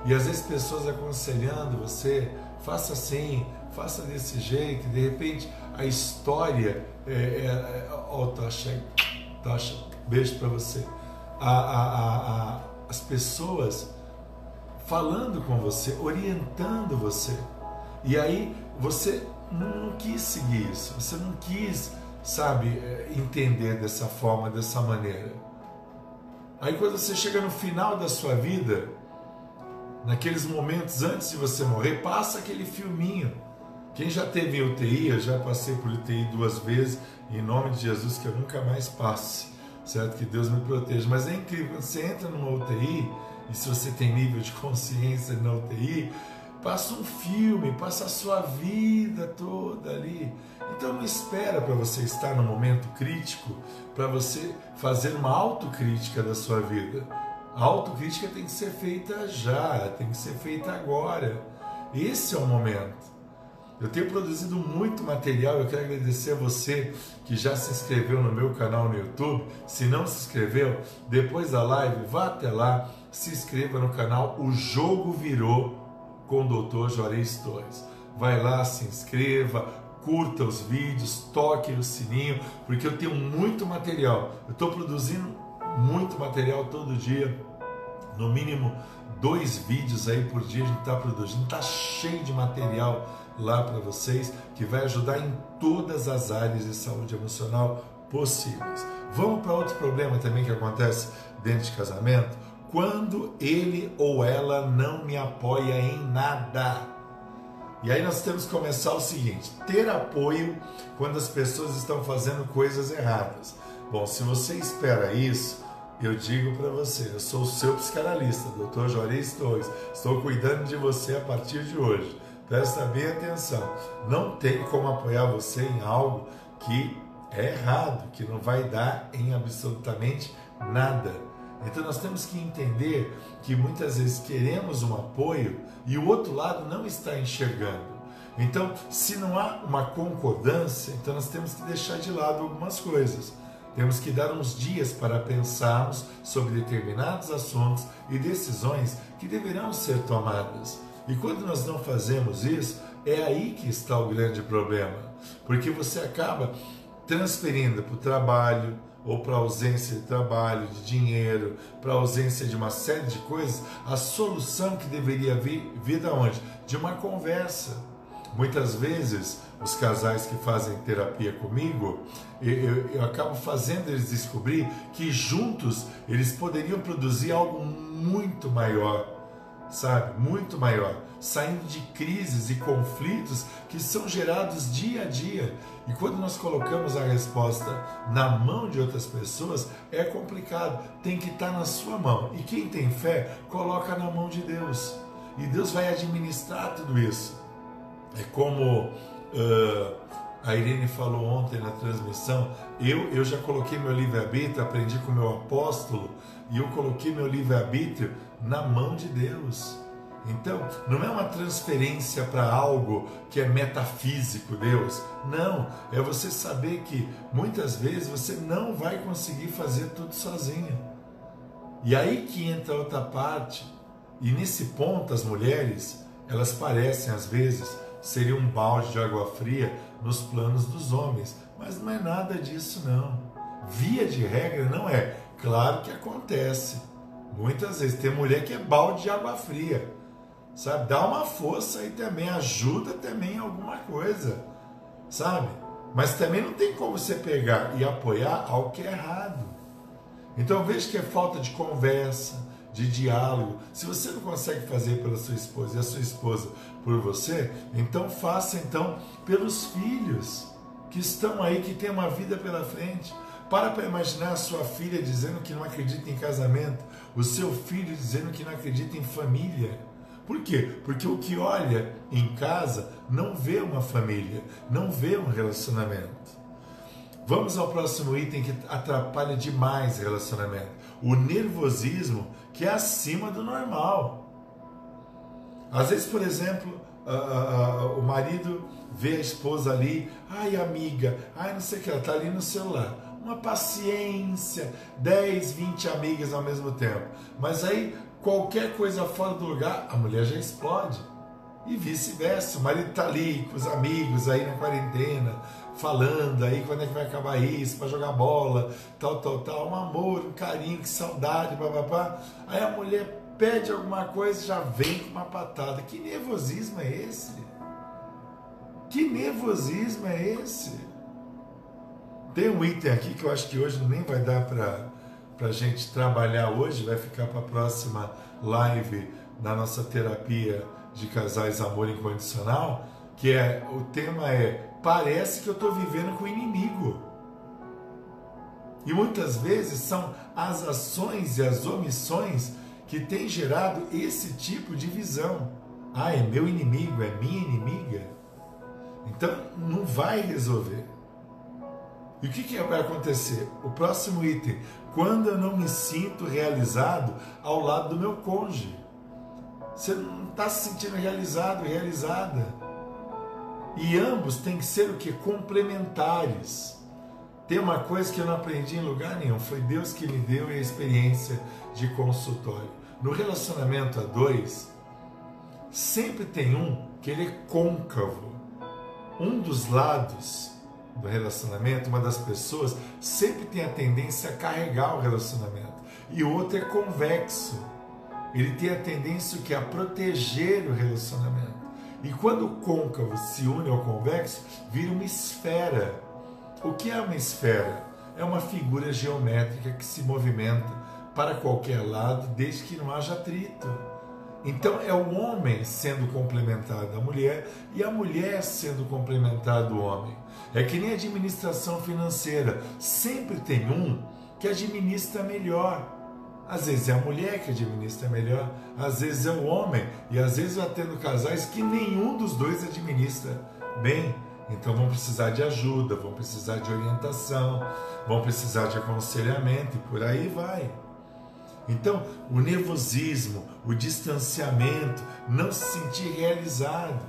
S1: E às vezes pessoas aconselhando você, faça assim, faça desse jeito, e de repente a história é, é, é, ó, tá cheio Tasha, beijo para você. A, a, a, as pessoas falando com você, orientando você. E aí você não, quis seguir isso, você não quis, sabe, eh, entender dessa forma, dessa maneira. Aí quando você chega no final da sua vida, naqueles momentos antes de você morrer, passa aquele filminho. Quem já teve UTI, eu já passei por UTI duas vezes, em nome de Jesus, que eu nunca mais passe, certo? Que Deus me proteja. Mas é incrível, você entra numa UTI, e se você tem nível de consciência na UTI, passa um filme, passa a sua vida toda ali. Então não espera para você estar no momento crítico, para você fazer uma autocrítica da sua vida. A autocrítica tem que ser feita já, tem que ser feita agora. Esse é o momento. Eu tenho produzido muito material. Eu quero agradecer a você que já se inscreveu no meu canal no YouTube. Se não se inscreveu, depois da live, vá até lá, se inscreva no canal O Jogo Virou com o Dr. Juarez Torres. Vai lá, se inscreva, curta os vídeos, toque o sininho, porque eu tenho muito material. Eu estou produzindo muito material todo dia, no mínimo dois vídeos aí por dia a gente está produzindo, está cheio de material lá para vocês que vai ajudar em todas as áreas de saúde emocional possíveis. Vamos para outro problema também que acontece dentro de casamento, quando ele ou ela não me apoia em nada. E aí nós temos que começar o seguinte: ter apoio quando as pessoas estão fazendo coisas erradas. Bom, se você espera isso, eu digo para você, eu sou o seu psicanalista, Dr. Juarez Torres. Estou cuidando de você a partir de hoje. Presta bem atenção. Não tem como apoiar você em algo que é errado, que não vai dar em absolutamente nada. Então nós temos que entender que muitas vezes queremos um apoio e o outro lado não está enxergando. Então, se não há uma concordância, então nós temos que deixar de lado algumas coisas. Temos que dar uns dias para pensarmos sobre determinados assuntos e decisões que deverão ser tomadas. E quando nós não fazemos isso, é aí que está o grande problema, porque você acaba transferindo para o trabalho, ou para ausência de trabalho, de dinheiro, para ausência de uma série de coisas, a solução que deveria vir, vir onde? De uma conversa. Muitas vezes, os casais que fazem terapia comigo, eu, eu, eu acabo fazendo eles descobrir que juntos eles poderiam produzir algo muito maior sabe? Muito maior, saindo de crises e conflitos que são gerados dia a dia. E quando nós colocamos a resposta na mão de outras pessoas, é complicado, tem que estar na sua mão. E quem tem fé, coloca na mão de Deus. E Deus vai administrar tudo isso. É como uh, a Irene falou ontem na transmissão, eu, eu já coloquei meu livre-arbítrio, aprendi com meu apóstolo, e eu coloquei meu livre-arbítrio na mão de Deus. Então, não é uma transferência para algo que é metafísico, Deus. Não, é você saber que muitas vezes você não vai conseguir fazer tudo sozinho. E aí que entra outra parte. E nesse ponto as mulheres, elas parecem às vezes ser um balde de água fria nos planos dos homens, mas não é nada disso não. Via de regra não é. Claro que acontece Muitas vezes tem mulher que é balde de água fria. Sabe? Dá uma força e também ajuda também em alguma coisa. Sabe? Mas também não tem como você pegar e apoiar algo que é errado. Então veja que é falta de conversa, de diálogo. Se você não consegue fazer pela sua esposa e a sua esposa por você, então faça então pelos filhos que estão aí, que têm uma vida pela frente. Para para imaginar a sua filha dizendo que não acredita em casamento, o seu filho dizendo que não acredita em família. Por quê? Porque o que olha em casa não vê uma família, não vê um relacionamento. Vamos ao próximo item que atrapalha demais relacionamento: o nervosismo, que é acima do normal. Às vezes, por exemplo, uh, uh, o marido vê a esposa ali, ai amiga, ai não sei o que, ela está ali no celular uma paciência, 10, 20 amigas ao mesmo tempo. Mas aí, qualquer coisa fora do lugar, a mulher já explode. E vice-versa, o marido está ali com os amigos aí na quarentena, falando aí quando é que vai acabar isso, para jogar bola, tal, tal, tal, um amor, um carinho, que saudade, papapá. Aí a mulher pede alguma coisa já vem com uma patada. Que nervosismo é esse? Que nervosismo é esse? Tem um item aqui que eu acho que hoje nem vai dar para a gente trabalhar hoje, vai ficar para a próxima live na nossa terapia de casais amor incondicional, que é o tema é parece que eu estou vivendo com o inimigo. E muitas vezes são as ações e as omissões que têm gerado esse tipo de visão. Ah, é meu inimigo, é minha inimiga. Então não vai resolver. E o que, que vai acontecer? O próximo item, quando eu não me sinto realizado ao lado do meu cônjuge. Você não está se sentindo realizado, realizada. E ambos têm que ser o que? Complementares. Tem uma coisa que eu não aprendi em lugar nenhum, foi Deus que me deu a experiência de consultório. No relacionamento a dois, sempre tem um que ele é côncavo. Um dos lados do relacionamento, uma das pessoas sempre tem a tendência a carregar o relacionamento. E o outro é convexo. Ele tem a tendência que a proteger o relacionamento. E quando o côncavo se une ao convexo, vira uma esfera. O que é uma esfera? É uma figura geométrica que se movimenta para qualquer lado desde que não haja atrito. Então é o homem sendo complementado à mulher e a mulher sendo complementada ao homem. É que nem a administração financeira, sempre tem um que administra melhor. Às vezes é a mulher que administra melhor, às vezes é o homem, e às vezes vai tendo casais que nenhum dos dois administra bem. Então vão precisar de ajuda, vão precisar de orientação, vão precisar de aconselhamento e por aí vai. Então, o nervosismo, o distanciamento, não se sentir realizado.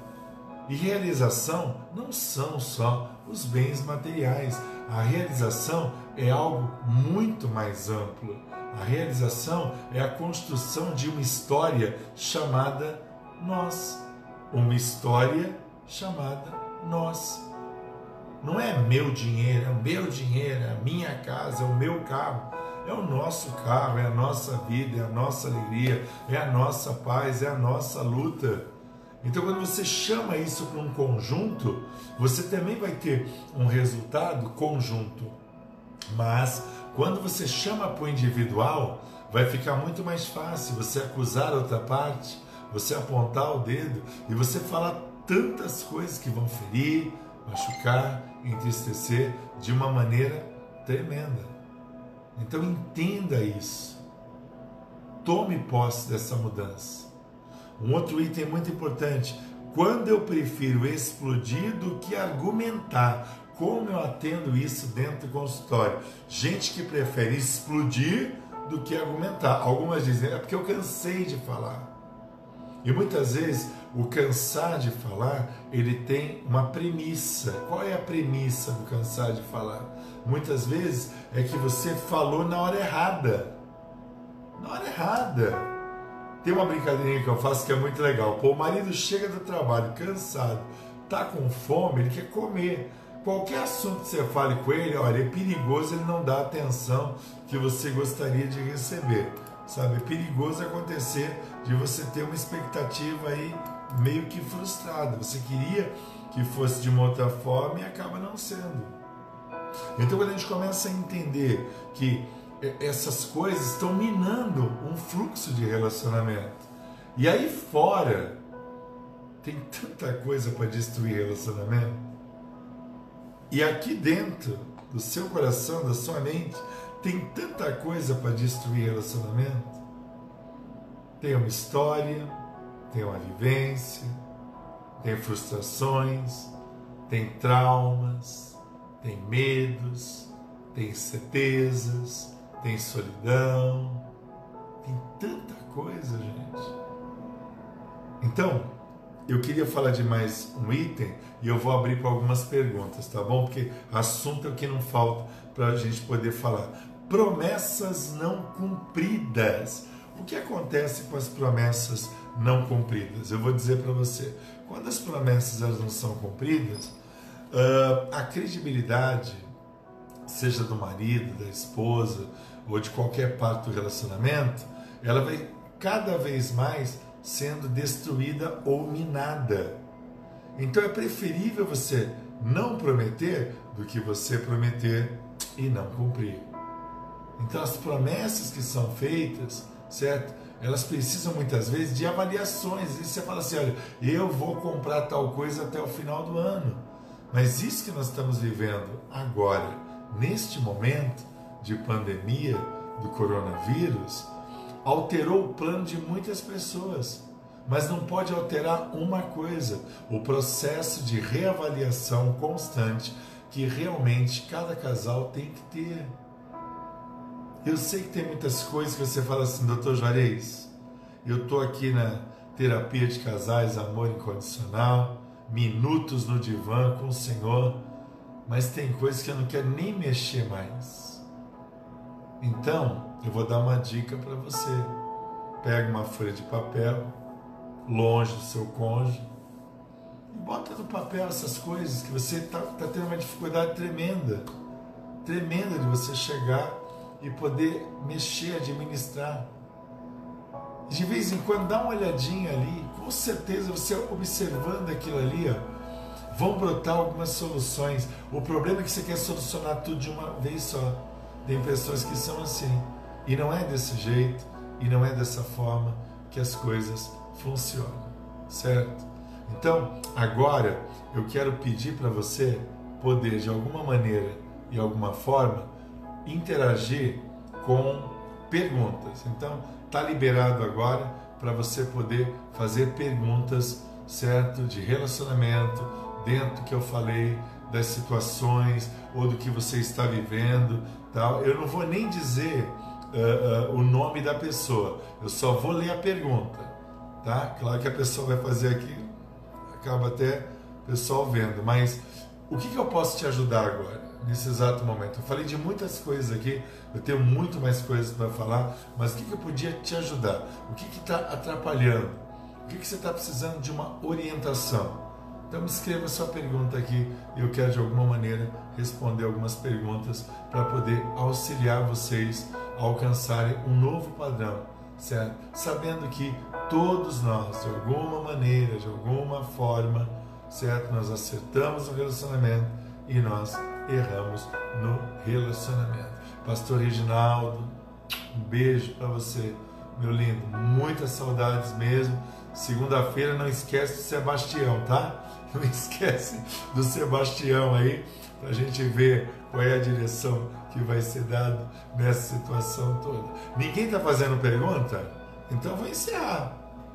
S1: E realização não são só os bens materiais. A realização é algo muito mais amplo. A realização é a construção de uma história chamada nós. Uma história chamada nós. Não é meu dinheiro, é o meu dinheiro, é a minha casa, é o meu carro. É o nosso carro, é a nossa vida, é a nossa alegria, é a nossa paz, é a nossa luta. Então, quando você chama isso para um conjunto, você também vai ter um resultado conjunto. Mas, quando você chama para o individual, vai ficar muito mais fácil você acusar outra parte, você apontar o dedo e você falar tantas coisas que vão ferir, machucar, entristecer de uma maneira tremenda. Então entenda isso. Tome posse dessa mudança. Um outro item muito importante: quando eu prefiro explodir do que argumentar, como eu atendo isso dentro do consultório? Gente que prefere explodir do que argumentar. Algumas dizem, é porque eu cansei de falar. E muitas vezes o cansar de falar, ele tem uma premissa. Qual é a premissa do cansar de falar? Muitas vezes é que você falou na hora errada. Na hora errada. Tem uma brincadeirinha que eu faço que é muito legal. Pô, o marido chega do trabalho cansado, tá com fome, ele quer comer. Qualquer assunto que você fale com ele, olha, é perigoso ele não dar a atenção que você gostaria de receber. Sabe, é perigoso acontecer de você ter uma expectativa aí meio que frustrada. Você queria que fosse de uma outra forma e acaba não sendo. Então, quando a gente começa a entender que essas coisas estão minando um fluxo de relacionamento, e aí fora tem tanta coisa para destruir relacionamento, e aqui dentro do seu coração, da sua mente, tem tanta coisa para destruir relacionamento. Tem uma história, tem uma vivência, tem frustrações, tem traumas, tem medos, tem certezas, tem solidão, tem tanta coisa, gente. Então, eu queria falar de mais um item e eu vou abrir para algumas perguntas, tá bom? Porque assunto é o que não falta para a gente poder falar. Promessas não cumpridas. O que acontece com as promessas não cumpridas? Eu vou dizer para você. Quando as promessas elas não são cumpridas, Uh, a credibilidade, seja do marido, da esposa ou de qualquer parte do relacionamento, ela vai cada vez mais sendo destruída ou minada. Então é preferível você não prometer do que você prometer e não cumprir. Então as promessas que são feitas, certo? Elas precisam muitas vezes de avaliações. E você fala assim: olha, eu vou comprar tal coisa até o final do ano. Mas isso que nós estamos vivendo agora, neste momento de pandemia do coronavírus, alterou o plano de muitas pessoas. Mas não pode alterar uma coisa: o processo de reavaliação constante que realmente cada casal tem que ter. Eu sei que tem muitas coisas que você fala assim, doutor Juarez, eu estou aqui na terapia de casais, amor incondicional, minutos no divã com o Senhor, mas tem coisas que eu não quero nem mexer mais. Então, eu vou dar uma dica para você. Pega uma folha de papel, longe do seu cônjuge, e bota no papel essas coisas que você está tá tendo uma dificuldade tremenda, tremenda de você chegar e poder mexer, administrar. De vez em quando dá uma olhadinha ali, com certeza você observando aquilo ali, ó, vão brotar algumas soluções. O problema é que você quer solucionar tudo de uma vez só. Tem pessoas que são assim. E não é desse jeito, e não é dessa forma que as coisas funcionam, certo? Então, agora eu quero pedir para você poder, de alguma maneira e alguma forma, interagir com perguntas. Então, está liberado agora para você poder fazer perguntas, certo? De relacionamento, dentro que eu falei, das situações ou do que você está vivendo, tal. Eu não vou nem dizer uh, uh, o nome da pessoa, eu só vou ler a pergunta, tá? Claro que a pessoa vai fazer aqui, acaba até o pessoal vendo, mas o que, que eu posso te ajudar agora, nesse exato momento? Eu falei de muitas coisas aqui, eu tenho muito mais coisas para falar, mas o que, que eu podia te ajudar? O que está atrapalhando? O que, que você está precisando de uma orientação? Então escreva sua pergunta aqui eu quero de alguma maneira responder algumas perguntas para poder auxiliar vocês alcançarem um novo padrão, certo? Sabendo que todos nós, de alguma maneira, de alguma forma, certo? Nós acertamos no relacionamento e nós erramos no relacionamento. Pastor Reginaldo, um beijo para você, meu lindo. Muitas saudades mesmo. Segunda-feira não esquece do Sebastião, tá? Não esquece do Sebastião aí, para a gente ver qual é a direção que vai ser dada nessa situação toda. Ninguém está fazendo pergunta? Então vou encerrar.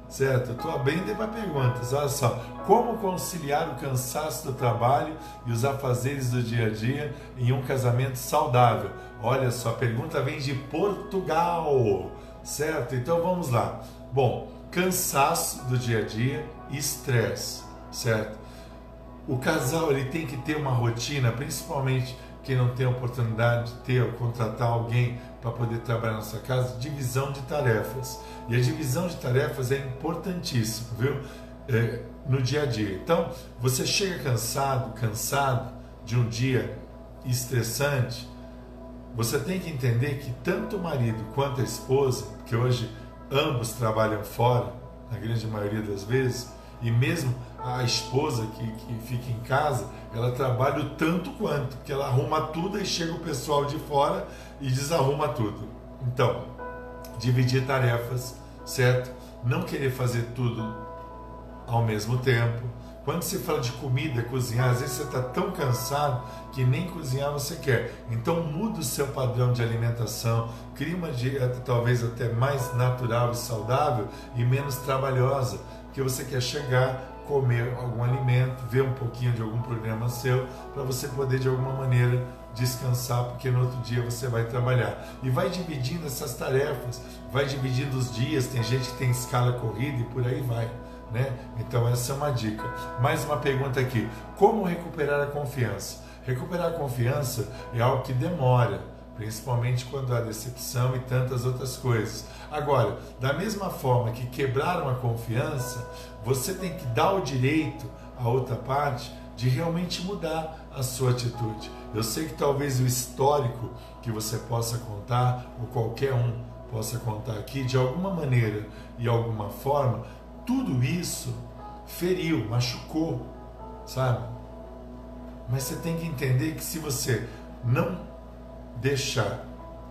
S1: Certo? Estou abrindo para perguntas. Olha só. Como conciliar o cansaço do trabalho e os afazeres do dia a dia em um casamento saudável? Olha só, a pergunta vem de Portugal. Certo? Então vamos lá. Bom, cansaço do dia a dia e estresse. Certo? O casal ele tem que ter uma rotina, principalmente quem não tem a oportunidade de ter ou contratar alguém para poder trabalhar na sua casa, divisão de tarefas. E a divisão de tarefas é importantíssima, viu? É, no dia a dia. Então, você chega cansado, cansado de um dia estressante, você tem que entender que tanto o marido quanto a esposa, que hoje ambos trabalham fora, na grande maioria das vezes, e mesmo a esposa que, que fica em casa, ela trabalha o tanto quanto, porque ela arruma tudo e chega o pessoal de fora e desarruma tudo. Então, dividir tarefas, certo? Não querer fazer tudo ao mesmo tempo. Quando se fala de comida, cozinhar, às vezes você está tão cansado que nem cozinhar você quer. Então muda o seu padrão de alimentação, cria uma dieta talvez até mais natural e saudável e menos trabalhosa, porque você quer chegar, comer algum alimento, ver um pouquinho de algum programa seu, para você poder de alguma maneira descansar, porque no outro dia você vai trabalhar. E vai dividindo essas tarefas, vai dividindo os dias. Tem gente que tem escala corrida e por aí vai. Né? Então, essa é uma dica. Mais uma pergunta aqui: como recuperar a confiança? Recuperar a confiança é algo que demora, principalmente quando há decepção e tantas outras coisas. Agora, da mesma forma que quebraram a confiança, você tem que dar o direito à outra parte de realmente mudar a sua atitude. Eu sei que talvez o histórico que você possa contar, ou qualquer um possa contar aqui, de alguma maneira e alguma forma, tudo isso feriu, machucou, sabe? Mas você tem que entender que se você não deixar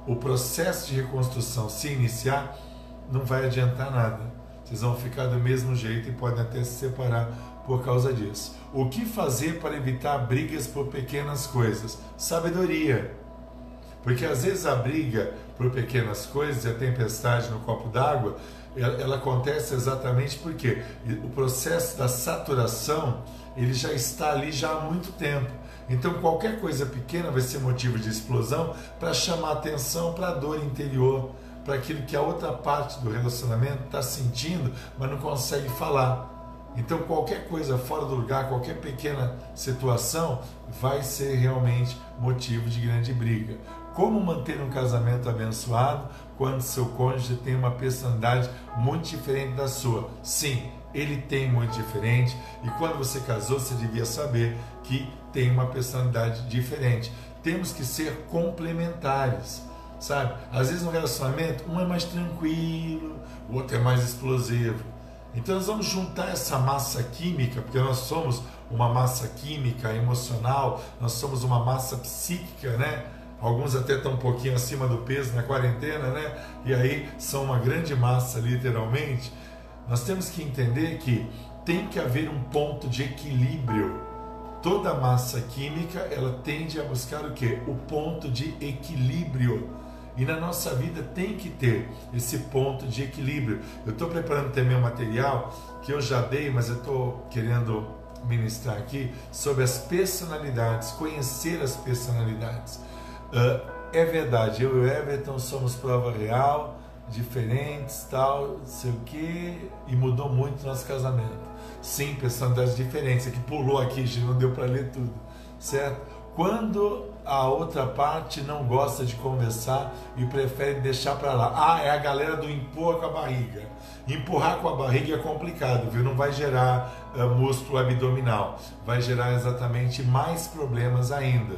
S1: o processo de reconstrução se iniciar, não vai adiantar nada. Vocês vão ficar do mesmo jeito e podem até se separar por causa disso. O que fazer para evitar brigas por pequenas coisas? Sabedoria. Porque às vezes a briga por pequenas coisas a tempestade no copo d'água, ela, ela, acontece exatamente porque o processo da saturação ele já está ali já há muito tempo. Então qualquer coisa pequena vai ser motivo de explosão para chamar atenção para a dor interior, para aquilo que a outra parte do relacionamento está sentindo, mas não consegue falar. Então, qualquer coisa fora do lugar, qualquer pequena situação, vai ser realmente motivo de grande briga. Como manter um casamento abençoado quando seu cônjuge tem uma personalidade muito diferente da sua? Sim, ele tem muito diferente e quando você casou, você devia saber que tem uma personalidade diferente. Temos que ser complementares, sabe? Às vezes no relacionamento, um é mais tranquilo, o outro é mais explosivo Então nós vamos juntar essa massa química, porque nós somos uma massa química, emocional, nós somos uma massa psíquica, né? Alguns até estão um pouquinho acima do peso na quarentena, né? E aí são uma grande massa, literalmente. Nós temos que entender que tem que haver um ponto de equilíbrio. Toda massa química, ela tende a buscar o quê? O ponto de equilíbrio. E na nossa vida tem que ter esse ponto de equilíbrio. Eu estou preparando também um material que eu já dei, mas eu estou querendo ministrar aqui sobre as personalidades, conhecer as personalidades. Uh, é verdade, eu e o Everton somos prova real, diferentes, tal, sei o que, e mudou muito nosso casamento. Sim, personalidades diferentes, é que pulou aqui, não deu para ler tudo, certo? Quando a outra parte não gosta de conversar e prefere deixar para lá. Ah, é a galera do empurra com a barriga. Empurrar com a barriga é complicado, viu? Não vai gerar uh, músculo abdominal, vai gerar exatamente mais problemas ainda.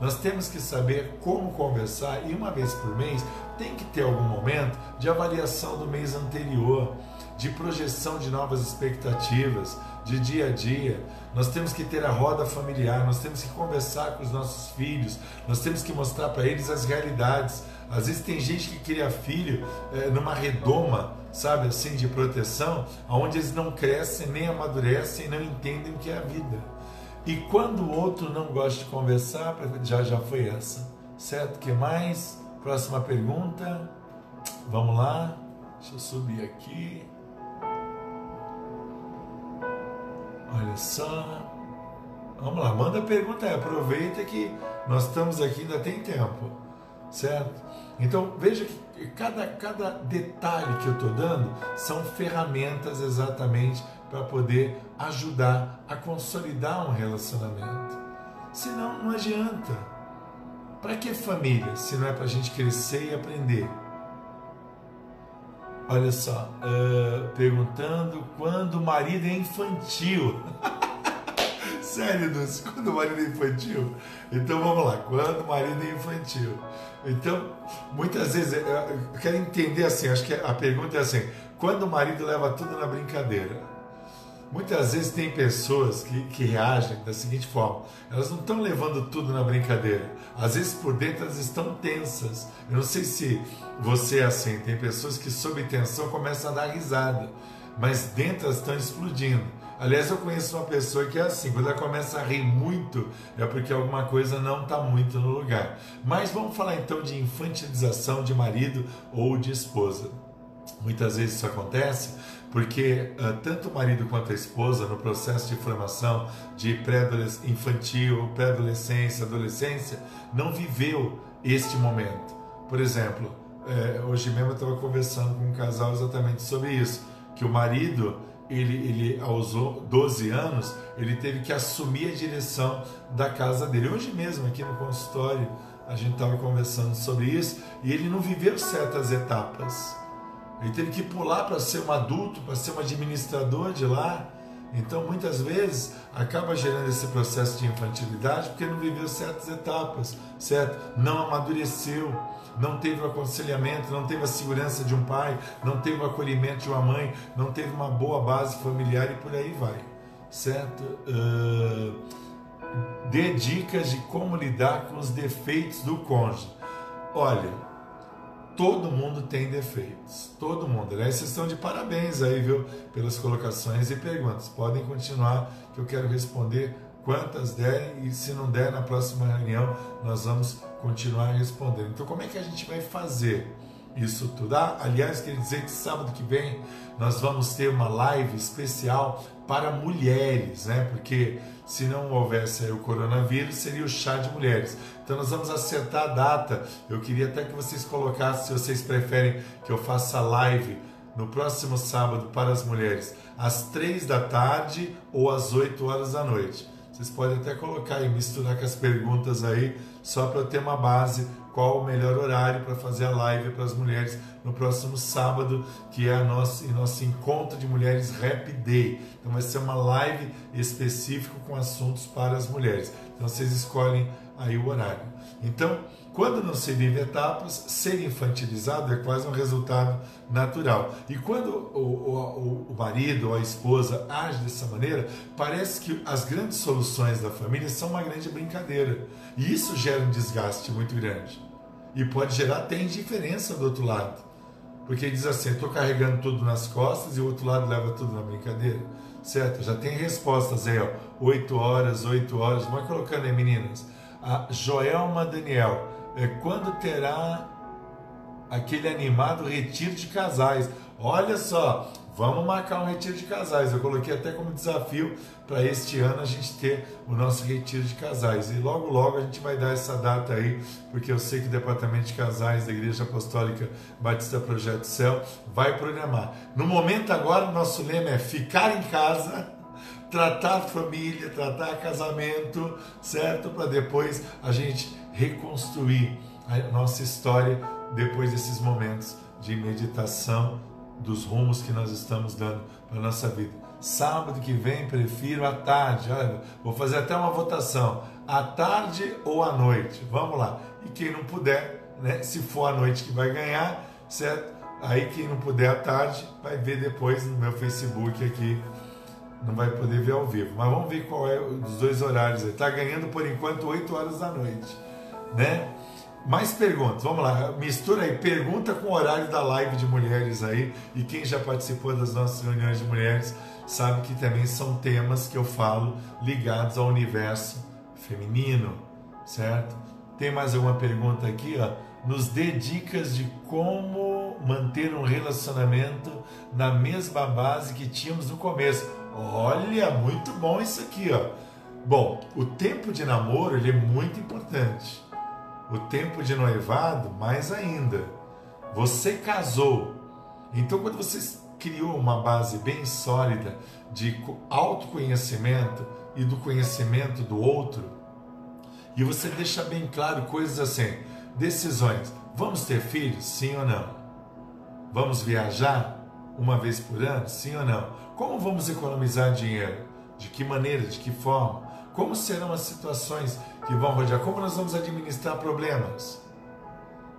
S1: Nós temos que saber como conversar e uma vez por mês tem que ter algum momento de avaliação do mês anterior, de projeção de novas expectativas, de dia a dia. Nós temos que ter a roda familiar, nós temos que conversar com os nossos filhos, nós temos que mostrar para eles as realidades. Às vezes tem gente que cria filho é, numa redoma, sabe, assim, de proteção, onde eles não crescem, nem amadurecem, não entendem o que é a vida. E quando o outro não gosta de conversar, já já foi essa, certo? Que mais? Próxima pergunta. Vamos lá. Deixa eu subir aqui. Olha só. Vamos lá, manda pergunta aí. Aproveita que nós estamos aqui, ainda tem tempo, certo? Então veja que cada, cada detalhe que eu estou dando são ferramentas exatamente para poder ajudar a consolidar um relacionamento. Senão, não adianta. Para que família se não é para a gente crescer e aprender? Olha só, uh, perguntando quando o marido é infantil. Sério, Dulce, quando o marido é infantil? Então vamos lá, quando o marido é infantil. Então, muitas vezes, eu quero entender assim, acho que a pergunta é assim: quando o marido leva tudo na brincadeira? Muitas vezes tem pessoas que, que reagem da seguinte forma: elas não estão levando tudo na brincadeira. Às vezes por dentro elas estão tensas. Eu não sei se você é assim. Tem pessoas que sob tensão começam a dar risada, mas dentro elas estão explodindo. Aliás, eu conheço uma pessoa que é assim, quando ela começa a rir muito, é porque alguma coisa não está muito no lugar. Mas vamos falar então de infantilização de marido ou de esposa. Muitas vezes isso acontece porque uh, tanto o marido quanto a esposa, no processo de formação de pré-infantil, pré-adolescência, adolescência, não viveu este momento. Por exemplo, eh, hoje mesmo eu estava conversando com um casal exatamente sobre isso, que o marido, ele, ele aos 12 anos, ele teve que assumir a direção da casa dele. Hoje mesmo, aqui no consultório, a gente estava conversando sobre isso, e ele não viveu certas etapas ele teve que pular para ser um adulto, para ser um administrador de lá. Então, muitas vezes, acaba gerando esse processo de infantilidade porque não viveu certas etapas, certo? Não amadureceu, não teve o aconselhamento, não teve a segurança de um pai, não teve o acolhimento de uma mãe, não teve uma boa base familiar e por aí vai, certo? Uh, dê dicas de como lidar com os defeitos do cônjuge. Olha, todo mundo tem defeitos, todo mundo. Aliás, vocês estão de parabéns aí, viu, pelas colocações e perguntas. Podem continuar, que eu quero responder quantas derem e se não der, na próxima reunião nós vamos continuar respondendo. Então, como é que a gente vai fazer isso tudo? Ah, aliás, queria dizer que sábado que vem nós vamos ter uma live especial para mulheres, né? Porque se não houvesse o coronavírus, seria o chá de mulheres. Então nós vamos acertar a data. Eu queria até que vocês colocassem, se vocês preferem que eu faça live no próximo sábado para as mulheres, às três da tarde ou às 8 horas da noite. Vocês podem até colocar e misturar com as perguntas aí, só para eu ter uma base qual o melhor horário para fazer a live para as mulheres no próximo sábado, que é a nosso, nosso encontro de mulheres Rap Day. Então vai ser uma live específica com assuntos para as mulheres. Então vocês escolhem aí o horário. Então, quando não se vive etapas, ser infantilizado é quase um resultado natural. E quando o, o, o marido ou a esposa age dessa maneira, parece que as grandes soluções da família são uma grande brincadeira. E isso gera um desgaste muito grande. E pode gerar até indiferença do outro lado. Porque diz assim: estou carregando tudo nas costas e o outro lado leva tudo na brincadeira. Certo? Já tem respostas aí, ó. 8 horas, 8 horas. Vai colocando aí, meninas. A Joelma Daniel é, quando terá aquele animado retiro de casais. Olha só, vamos marcar um retiro de casais. Eu coloquei até como desafio para este ano a gente ter o nosso retiro de casais. E logo, logo a gente vai dar essa data aí, porque eu sei que o Departamento de Casais da Igreja Apostólica Batista Projeto Céu vai programar. No momento agora, o nosso lema é ficar em casa tratar família, tratar casamento, certo? Para depois a gente reconstruir a nossa história depois desses momentos de meditação dos rumos que nós estamos dando para a nossa vida. Sábado que vem prefiro à tarde. Olha, vou fazer até uma votação. À tarde ou à noite? Vamos lá. E quem não puder, né? Se for à noite que vai ganhar, certo? Aí quem não puder à tarde vai ver depois no meu Facebook aqui não vai poder ver ao vivo. Mas vamos ver qual é os dois horários. Está ganhando por enquanto 8 horas da noite, né? Mais perguntas, vamos lá, mistura aí, pergunta com o horário da live de mulheres aí, e quem já participou das nossas reuniões de mulheres sabe que também são temas que eu falo ligados ao universo feminino, certo? Tem mais alguma pergunta aqui, ó? Nos dê dicas de como manter um relacionamento na mesma base que tínhamos no começo. Olha, muito bom isso aqui, ó. Bom, o tempo de namoro ele é muito importante. O tempo de noivado, mais ainda. Você casou. Então, quando você criou uma base bem sólida de autoconhecimento e do conhecimento do outro, e você deixa bem claro coisas assim, decisões. Vamos ter filhos? Sim ou não? Vamos viajar uma vez por ano? Sim ou não? Como vamos economizar dinheiro? De que maneira? De que forma? Como serão as situações que vão rodear? Como nós vamos administrar problemas?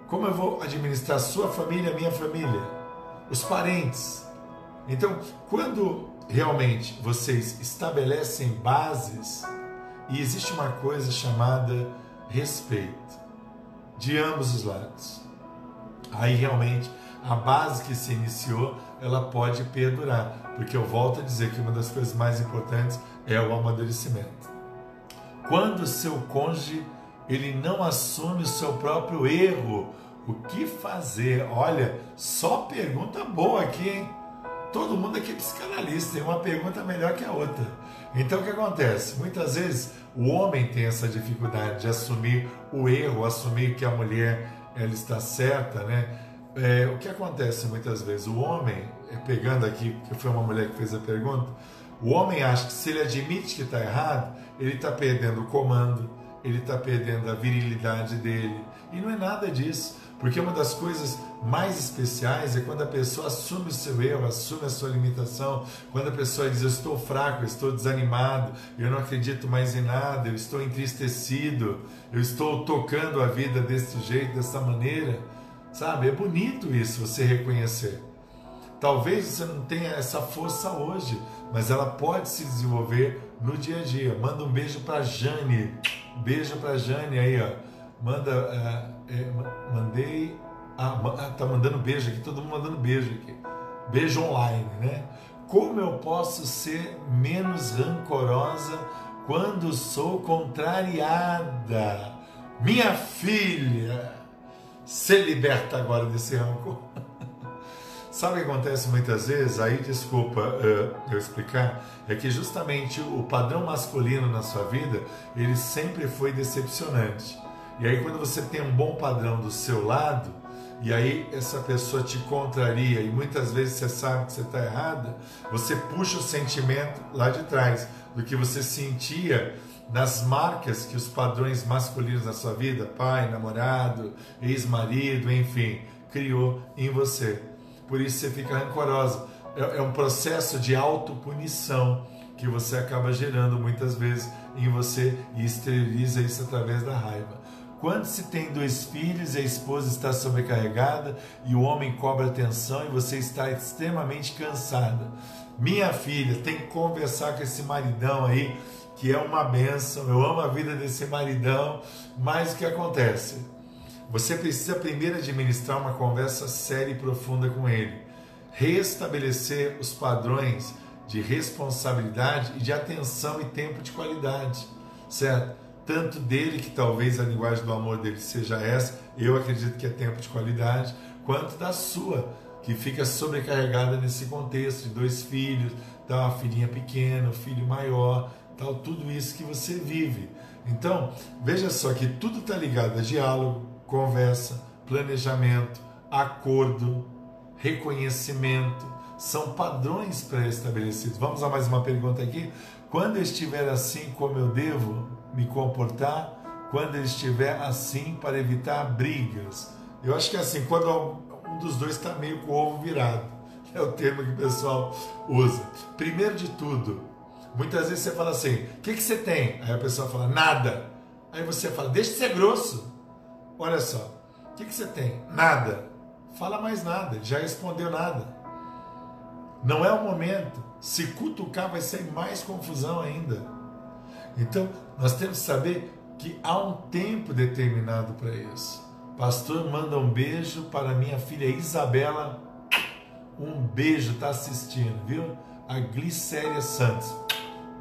S1: Como eu vou administrar sua família, minha família, os parentes? Então, quando realmente vocês estabelecem bases, e existe uma coisa chamada respeito de ambos os lados. Aí realmente a base que se iniciou, ela pode perdurar. Porque eu volto a dizer que uma das coisas mais importantes é o amadurecimento. Quando seu cônjuge ele não assume o seu próprio erro, o que fazer? Olha, só pergunta boa aqui, hein? Todo mundo aqui é psicanalista, tem uma pergunta melhor que a outra. Então o que acontece? Muitas vezes o homem tem essa dificuldade de assumir o erro, assumir que a mulher ela está certa, né? É, o que acontece muitas vezes? O homem, é, pegando aqui, que foi uma mulher que fez a pergunta, o homem acha que se ele admite que está errado, ele está perdendo o comando, ele está perdendo a virilidade dele. E não é nada disso, porque uma das coisas mais especiais é quando a pessoa assume o seu erro, assume a sua limitação, quando a pessoa diz: Eu estou fraco, eu estou desanimado, eu não acredito mais em nada, eu estou entristecido, eu estou tocando a vida desse jeito, dessa maneira. Sabe? É bonito isso, você reconhecer. Talvez você não tenha essa força hoje, mas ela pode se desenvolver no dia a dia. Manda um beijo para Jane. Beijo para Jane aí, ó. Manda, é, é, mandei, ah, ah, tá mandando beijo aqui, todo mundo mandando beijo aqui. Beijo online, né? Como eu posso ser menos rancorosa quando sou contrariada? Minha filha, se liberta agora desse rancor. Sabe o que acontece muitas vezes? Aí, desculpa uh, eu explicar, é que justamente o padrão masculino na sua vida, ele sempre foi decepcionante. E aí, quando você tem um bom padrão do seu lado, e aí essa pessoa te contraria, e muitas vezes você sabe que você está errada, você puxa o sentimento lá de trás, do que você sentia nas marcas que os padrões masculinos da sua vida, pai, namorado, ex-marido, enfim, criou em você. Por isso você fica rancorosa. É, é um processo de autopunição que você acaba gerando muitas vezes em você e esteriliza isso através da raiva. Quando se tem dois filhos a esposa está sobrecarregada e o homem cobra atenção e você está extremamente cansada. Minha filha, tem que conversar com esse maridão aí, que é uma benção. Eu amo a vida desse maridão, mas o que acontece? Você precisa primeiro administrar uma conversa séria e profunda com ele, restabelecer os padrões de responsabilidade e de atenção e tempo de qualidade, certo? Tanto dele, que talvez a linguagem do amor dele seja essa, eu acredito que é tempo de qualidade, quanto da sua, que fica sobrecarregada nesse contexto de dois filhos, tá, uma filhinha pequena, um filho maior, tal, tudo isso que você vive. Então, veja só que tudo está ligado a diálogo, conversa, planejamento, acordo, reconhecimento, são padrões pré-estabelecidos. Vamos a mais uma pergunta aqui. Quando estiver assim, como eu devo me comportar? Quando estiver assim, para evitar brigas. Eu acho que é assim, quando um dos dois está meio com o ovo virado. É o termo que o pessoal usa. Primeiro de tudo, muitas vezes você fala assim: o que, que você tem? Aí a pessoa fala: nada. Aí você fala: deixa de ser grosso. Olha só, o que, que você tem? Nada. Fala mais nada, já respondeu nada. Não é o momento. Se cutucar, vai ser mais confusão ainda. Então, nós temos que saber que há um tempo determinado para isso. Pastor, manda um beijo para minha filha Isabela. Um beijo, está assistindo, viu? A Glicéria Santos.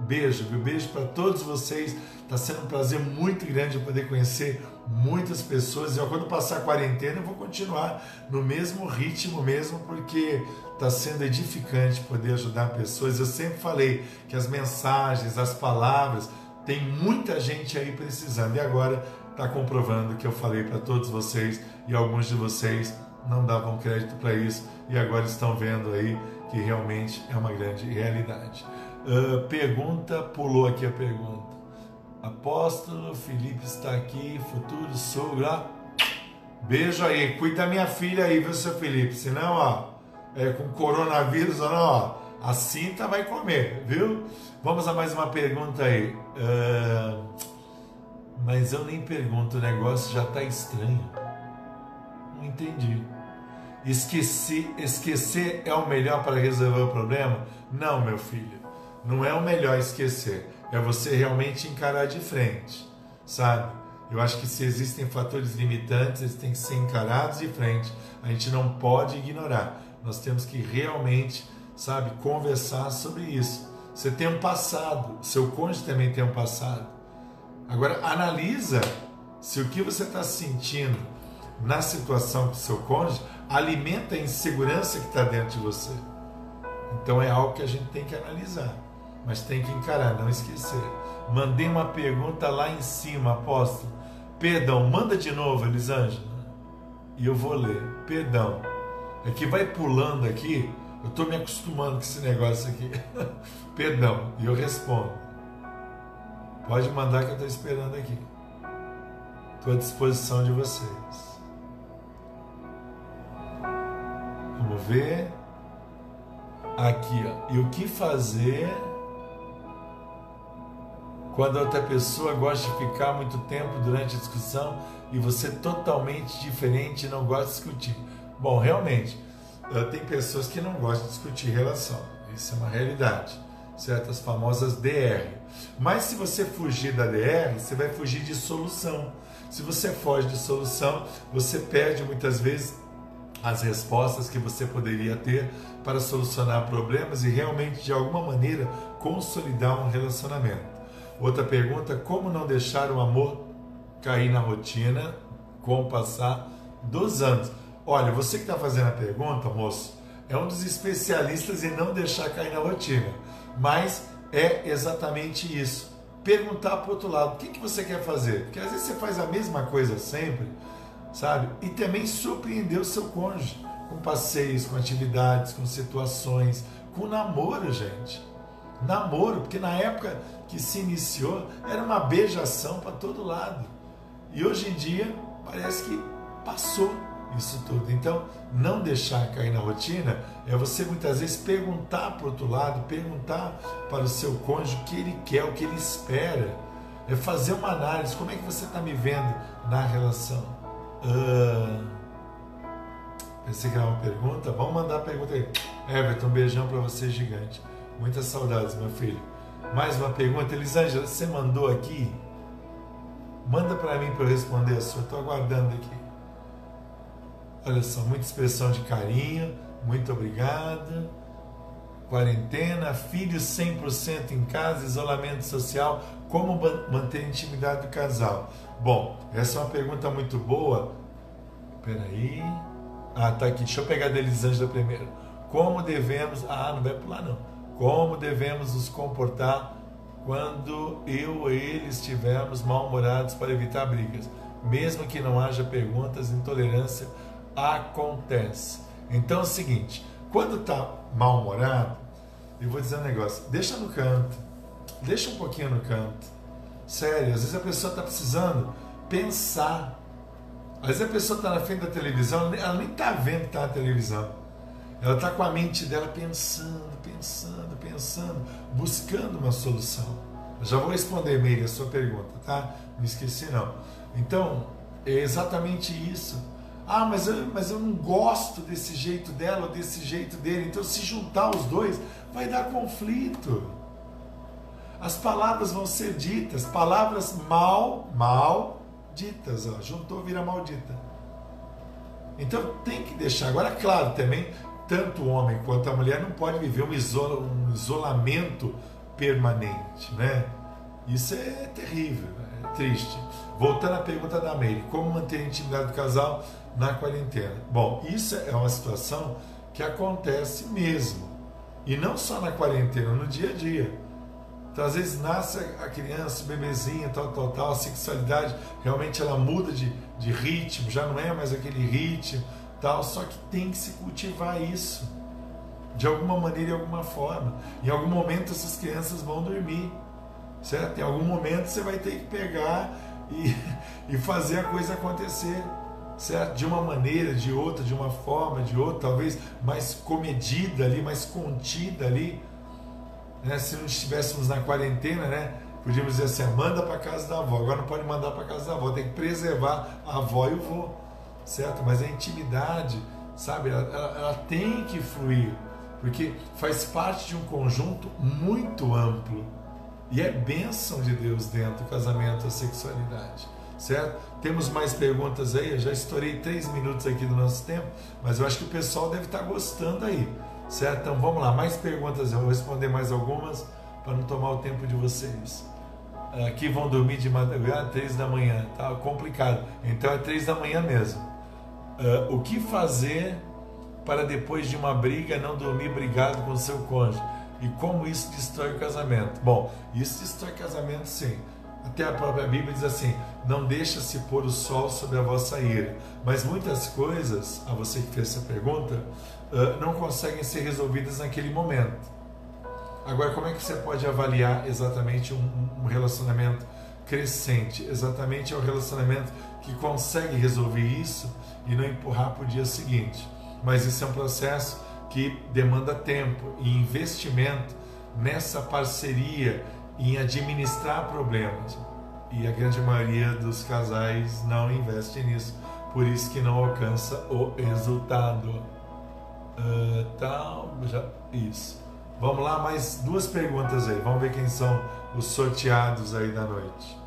S1: Beijo, viu? Beijo para todos vocês. Está sendo um prazer muito grande poder conhecer muitas pessoas. E quando passar a quarentena, eu vou continuar no mesmo ritmo mesmo, porque está sendo edificante poder ajudar pessoas. Eu sempre falei que as mensagens, as palavras, tem muita gente aí precisando. E agora está comprovando que eu falei para todos vocês e alguns de vocês não davam crédito para isso e agora estão vendo aí que realmente é uma grande realidade. Uh, pergunta, pulou aqui a pergunta. Apóstolo Felipe está aqui, futuro sogro. Beijo aí, cuida da minha filha aí, viu, seu Felipe? Senão, ó, é, com coronavírus não, ó, a cinta vai comer, viu? Vamos a mais uma pergunta aí. Uh, mas eu nem pergunto, o negócio já está estranho. Não entendi. Esqueci, esquecer é o melhor para resolver o problema? Não, meu filho. Não é o melhor esquecer é você realmente encarar de frente, sabe? Eu acho que se existem fatores limitantes, eles têm que ser encarados de frente. A gente não pode ignorar. Nós temos que realmente, sabe, conversar sobre isso. Você tem um passado, seu cônjuge também tem um passado. Agora analisa se o que você está sentindo na situação com seu cônjuge alimenta a insegurança que está dentro de você. Então é algo que a gente tem que analisar mas tem que encarar, não esquecer. Mandei uma pergunta lá em cima, apóstolo. Perdão, manda de novo, Elisângela. E eu vou ler. Perdão. É que vai pulando aqui, eu estou me acostumando com esse negócio aqui. Perdão. E eu respondo. Pode mandar que eu estou esperando aqui. Estou à disposição de vocês. Vamos ver. Aqui, ó. E o que fazer quando outra pessoa gosta de ficar muito tempo durante a discussão e você totalmente diferente e não gosta de discutir. Bom, realmente, eh, tem pessoas que não gostam de discutir relação. Isso é uma realidade. Certas famosas DR. Mas se você fugir da DR, você vai fugir de solução. Se você foge de solução, você perde muitas vezes as respostas que você poderia ter para solucionar problemas e realmente, de alguma maneira, consolidar um relacionamento. Outra pergunta: como não deixar o amor cair na rotina com o passar dos anos? Olha, você que está fazendo a pergunta, moço, é um dos especialistas em não deixar cair na rotina, mas é exatamente isso. Perguntar para o outro lado: o que, que você quer fazer? Porque às vezes você faz a mesma coisa sempre, sabe? E também surpreender o seu cônjuge com passeios, com atividades, com situações, com namoro, gente namoro, porque na época que se iniciou era uma beijação para todo lado. E hoje em dia parece que passou isso tudo. Então, não deixar cair na rotina é você muitas vezes perguntar para o outro lado, perguntar para o seu cônjuge o que ele quer, o que ele espera. É fazer uma análise, como é que você está me vendo na relação. Uh, pensei que era uma pergunta. Vamos mandar a pergunta aí. Everton, um beijão para você gigante. Muitas saudades, meu filho. Mais uma pergunta. Elisângela, você mandou aqui? Manda para mim para eu responder a sua. Estou aguardando aqui. Olha só, muita expressão de carinho. Muito obrigado. Quarentena, filhos 100% em casa, isolamento social. Como manter a intimidade do casal? Bom, essa é uma pergunta muito boa. Peraí. Ah, tá aqui. Deixa eu pegar a Elisângela primeiro. Como devemos. Ah, não vai pular não. Como devemos nos comportar quando eu ou ele estivermos mal-humorados para evitar brigas? Mesmo que não haja perguntas, intolerância acontece. Então é o seguinte: quando está mal-humorado, eu vou dizer um negócio, deixa no canto, deixa um pouquinho no canto. Sério, às vezes a pessoa está precisando pensar. Às vezes a pessoa está na frente da televisão, ela nem está vendo que está na televisão. Ela está com a mente dela pensando, pensando, pensando, buscando uma solução. Eu já vou responder, Meire, a sua pergunta, tá? Não esqueci não. Então, é exatamente isso. Ah, mas eu, mas eu não gosto desse jeito dela ou desse jeito dele. Então, se juntar os dois, vai dar conflito. As palavras vão ser ditas, palavras mal, mal ditas. Ó. Juntou, vira maldita. Então tem que deixar. Agora, claro, também, tanto o homem quanto a mulher não pode viver um, isola, um isolamento permanente, né? Isso é terrível, é triste. Voltando à pergunta da Meire, como manter a intimidade do casal na quarentena? Bom, isso é uma situação que acontece mesmo. E não só na quarentena, no dia a dia. Então, às vezes nasce a criança, o bebezinho, tal, tal, tal, a sexualidade realmente ela muda de, de ritmo, já não é mais aquele ritmo, tal, só que tem que se cultivar isso. De alguma maneira e alguma forma. Em algum momento essas crianças vão dormir, certo? Em algum momento você vai ter que pegar e, e fazer a coisa acontecer certo? De uma maneira, de outra, de uma forma, de outra, talvez mais comedida ali, mais contida ali. Né? Se não estivéssemos na quarentena, né? Podíamos dizer assim, manda para casa da avó. Agora não pode mandar para casa da avó, tem que preservar a avó e o vô, certo? Mas a intimidade, sabe? Ela, ela, ela tem que fluir, porque faz parte de um conjunto muito amplo. E é bênção de Deus dentro do casamento, a sexualidade certo? Temos mais perguntas aí, eu já estourei três minutos aqui do nosso tempo, mas eu acho que o pessoal deve estar gostando aí, certo? Então vamos lá, mais perguntas, eu vou responder mais algumas para não tomar o tempo de vocês. Aqui vão dormir de madrugada, três da manhã, tá complicado, então é três da manhã mesmo. Uh, o que fazer para depois de uma briga não dormir brigado com seu cônjuge? E como isso destrói o casamento? Bom, isso destrói o casamento sim. Até a própria Bíblia diz assim: não deixa-se pôr o sol sobre a vossa ira. Mas muitas coisas, a você que fez essa pergunta, não conseguem ser resolvidas naquele momento. Agora, como é que você pode avaliar exatamente um, relacionamento crescente? Exatamente é o relacionamento que consegue resolver isso e não empurrar para o dia seguinte. Mas isso é um processo que demanda tempo e investimento nessa parceria em administrar problemas. E a grande maioria dos casais não investe nisso, por isso que não alcança o resultado. Uh, tal, já, isso. Vamos lá, mais duas perguntas aí. Vamos ver quem são os sorteados aí da noite.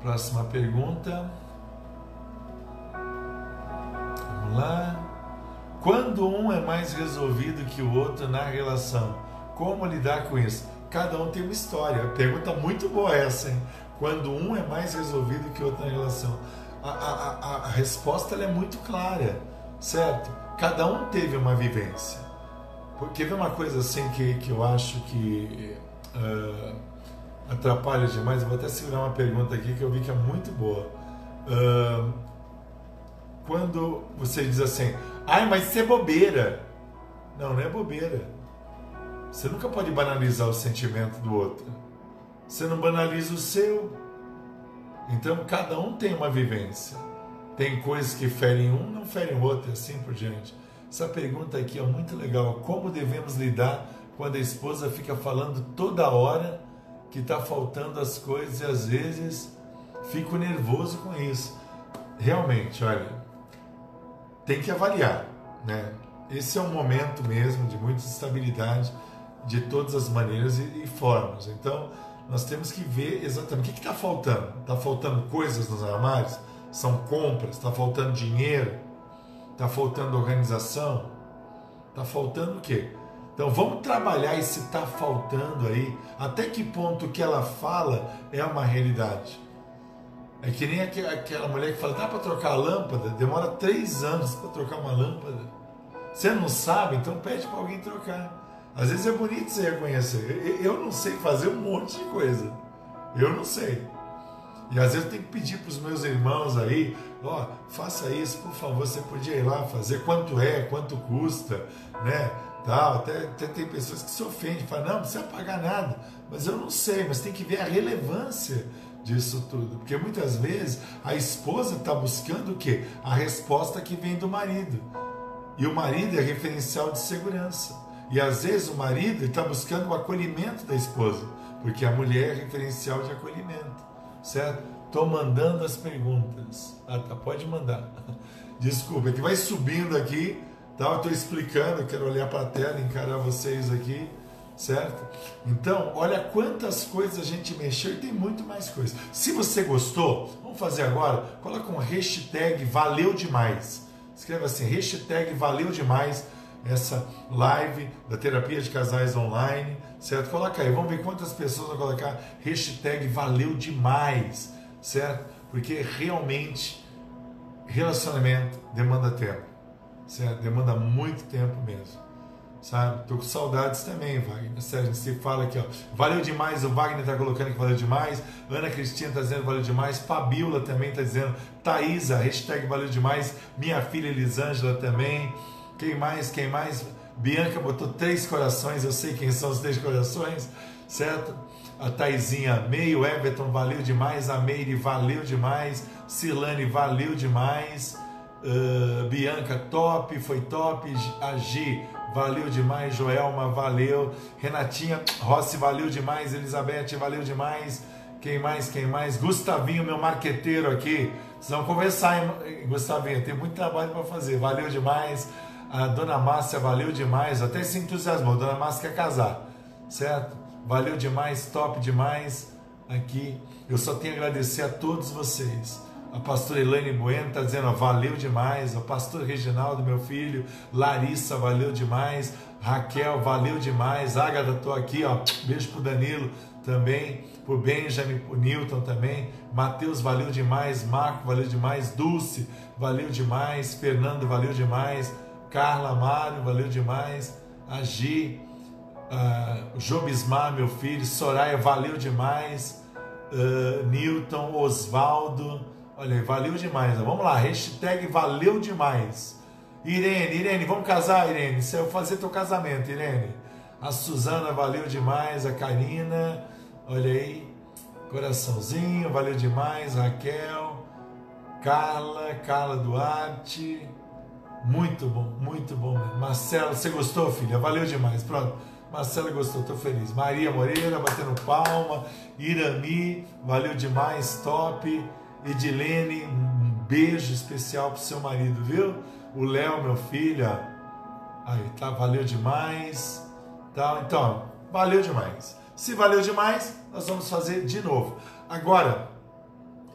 S1: Próxima pergunta. Vamos lá. Quando um é mais resolvido que o outro na relação, como lidar com isso? cada um tem uma história. Pergunta muito boa essa, hein? Quando um é mais resolvido que o outro na relação. A, a, a, a resposta é muito clara, certo? Cada um teve uma vivência. Porque vê uma coisa assim que, que eu acho que uh, atrapalha demais. Eu vou até segurar uma pergunta aqui que eu vi que é muito boa. Uh, quando você diz assim, ai, mas isso é bobeira. Não, não é bobeira você nunca pode banalizar o sentimento do outro. Você não banaliza o seu. Então cada um tem uma vivência. Tem coisas que ferem um, não ferem o outro, e assim por diante. Essa pergunta aqui é muito legal. Como devemos lidar quando a esposa fica falando toda hora que está faltando as coisas e às vezes fico nervoso com isso. realmente, olha, tem que avaliar, né? Esse é um momento mesmo de muita estabilidade de todas as maneiras e, e formas. Então, nós temos que ver exatamente o que está faltando. Está faltando coisas nos armários? São compras? Está faltando dinheiro? Está faltando organização? Está faltando o quê? Então vamos trabalhar esse está faltando aí. Até que ponto que ela fala é uma realidade? É que nem aquela mulher que fala, dá para trocar a lâmpada? Demora três anos para trocar uma lâmpada. Você não sabe, então pede para alguém trocar. Às vezes é bonito você reconhecer. Eu não sei fazer um monte de coisa. Eu não sei. E às vezes eu tenho que pedir para os meus irmãos aí, ó, oh, faça isso, por favor, você podia ir lá fazer, quanto é, quanto custa, né? Tal. Até, até tem pessoas que se ofendem, falam, não, não precisa pagar nada. Mas eu não sei, mas tem que ver a relevância disso tudo. Porque muitas vezes a esposa está buscando o quê? A resposta que vem do marido. E o marido é referencial de segurança. E às vezes o marido está buscando o acolhimento da esposa, porque a mulher é referencial de acolhimento, certo? Estou mandando as perguntas. Ah, tá, pode mandar. Desculpa, é que vai subindo aqui, tá? Eu estou explicando, quero olhar para a tela, encarar vocês aqui, certo? Então, olha quantas coisas a gente mexeu e tem muito mais coisas. Se você gostou, vamos fazer agora, coloca um hashtag valeu demais. Escreva assim, hashtag valeu demais essa live da terapia de casais online, certo? Coloca aí, vamos ver quantas pessoas vão colocar hashtag valeu demais, certo? Porque realmente relacionamento demanda tempo, Demanda muito tempo mesmo, sabe? Tô com saudades também, Wagner. Gente se fala aqui, ó. Valeu demais, o Wagner tá colocando que valeu demais, Ana Cristina tá dizendo valeu demais, Fabiola também tá dizendo, Thaisa, hashtag valeu demais, minha filha Elisângela também. Quem mais? Quem mais? Bianca botou três corações, eu sei quem são os três corações, certo? A Taizinha, meio, Everton, valeu demais. A Meire, valeu demais. Silane, valeu demais. Uh, Bianca, top, foi top. A Gi, valeu demais. Joelma, valeu. Renatinha, Rossi, valeu demais. Elizabeth, valeu demais. Quem mais? Quem mais? Gustavinho, meu marqueteiro aqui. Vão conversar, hein, Gustavinho? Tem muito trabalho para fazer. Valeu demais. A dona Márcia valeu demais, até se entusiasmou. Dona Márcia quer casar, certo? Valeu demais, top demais aqui. Eu só tenho a agradecer a todos vocês. A pastora Elaine Bueno está dizendo, ó, valeu demais. O pastor Reginaldo, meu filho. Larissa, valeu demais. Raquel, valeu demais. Ágata, estou aqui, ó. Beijo pro Danilo também. Pro Benjamin, pro Newton também. Mateus, valeu demais. Marco, valeu demais. Dulce, valeu demais. Fernando, valeu demais. Carla Mário, valeu demais. A Gi, uh, Jobismar, meu filho. Soraya, valeu demais. Uh, Newton, Osvaldo, olha valeu demais. Vamos lá, hashtag valeu demais. Irene, Irene, vamos casar, Irene. Se eu fazer teu casamento, Irene. A Suzana, valeu demais. A Karina, olha aí. Coraçãozinho, valeu demais. Raquel, Carla, Carla Duarte. Muito bom, muito bom. Marcelo, você gostou, filha? Valeu demais. Pronto. Marcelo gostou, estou feliz. Maria Moreira, batendo palma. Irami, valeu demais, top. Edilene, um beijo especial pro seu marido, viu? O Léo, meu filho, aí, tá? Valeu demais. Tá? Então, valeu demais. Se valeu demais, nós vamos fazer de novo. Agora,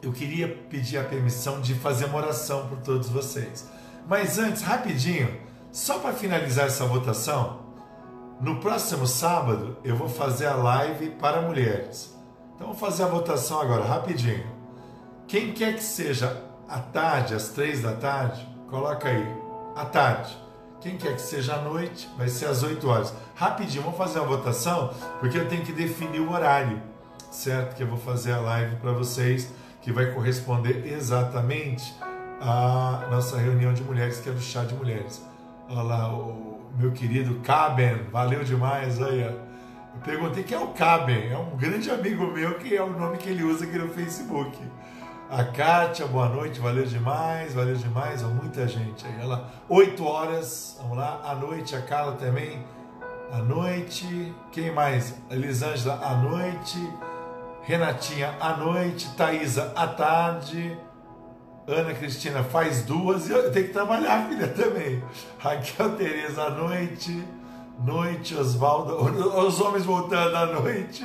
S1: eu queria pedir a permissão de fazer uma oração por todos vocês. Mas antes, rapidinho, só para finalizar essa votação, no próximo sábado eu vou fazer a live para mulheres. Então vou fazer a votação agora, rapidinho. Quem quer que seja à tarde, às três da tarde, coloca aí, à tarde. Quem quer que seja à noite, vai ser às 8 horas. Rapidinho, vamos fazer uma votação, porque eu tenho que definir o horário, certo? Que eu vou fazer a live para vocês, que vai corresponder exatamente a nossa reunião de mulheres, que é do chá de mulheres. Olha lá, o meu querido Caben, valeu demais, olha. Eu perguntei quem é o Caben, é um grande amigo meu que é o nome que ele usa aqui no Facebook. A Kátia, boa noite, valeu demais, valeu demais, ó, muita gente aí. Ela, 8 horas, vamos lá, à noite, a Carla também, à noite. Quem mais? Elisângela, à noite. Renatinha, à noite. Thaisa, à tarde. Ana Cristina faz duas e eu tenho que trabalhar, filha, também. Raquel Tereza à noite. Noite, Oswaldo. Os homens voltando à noite.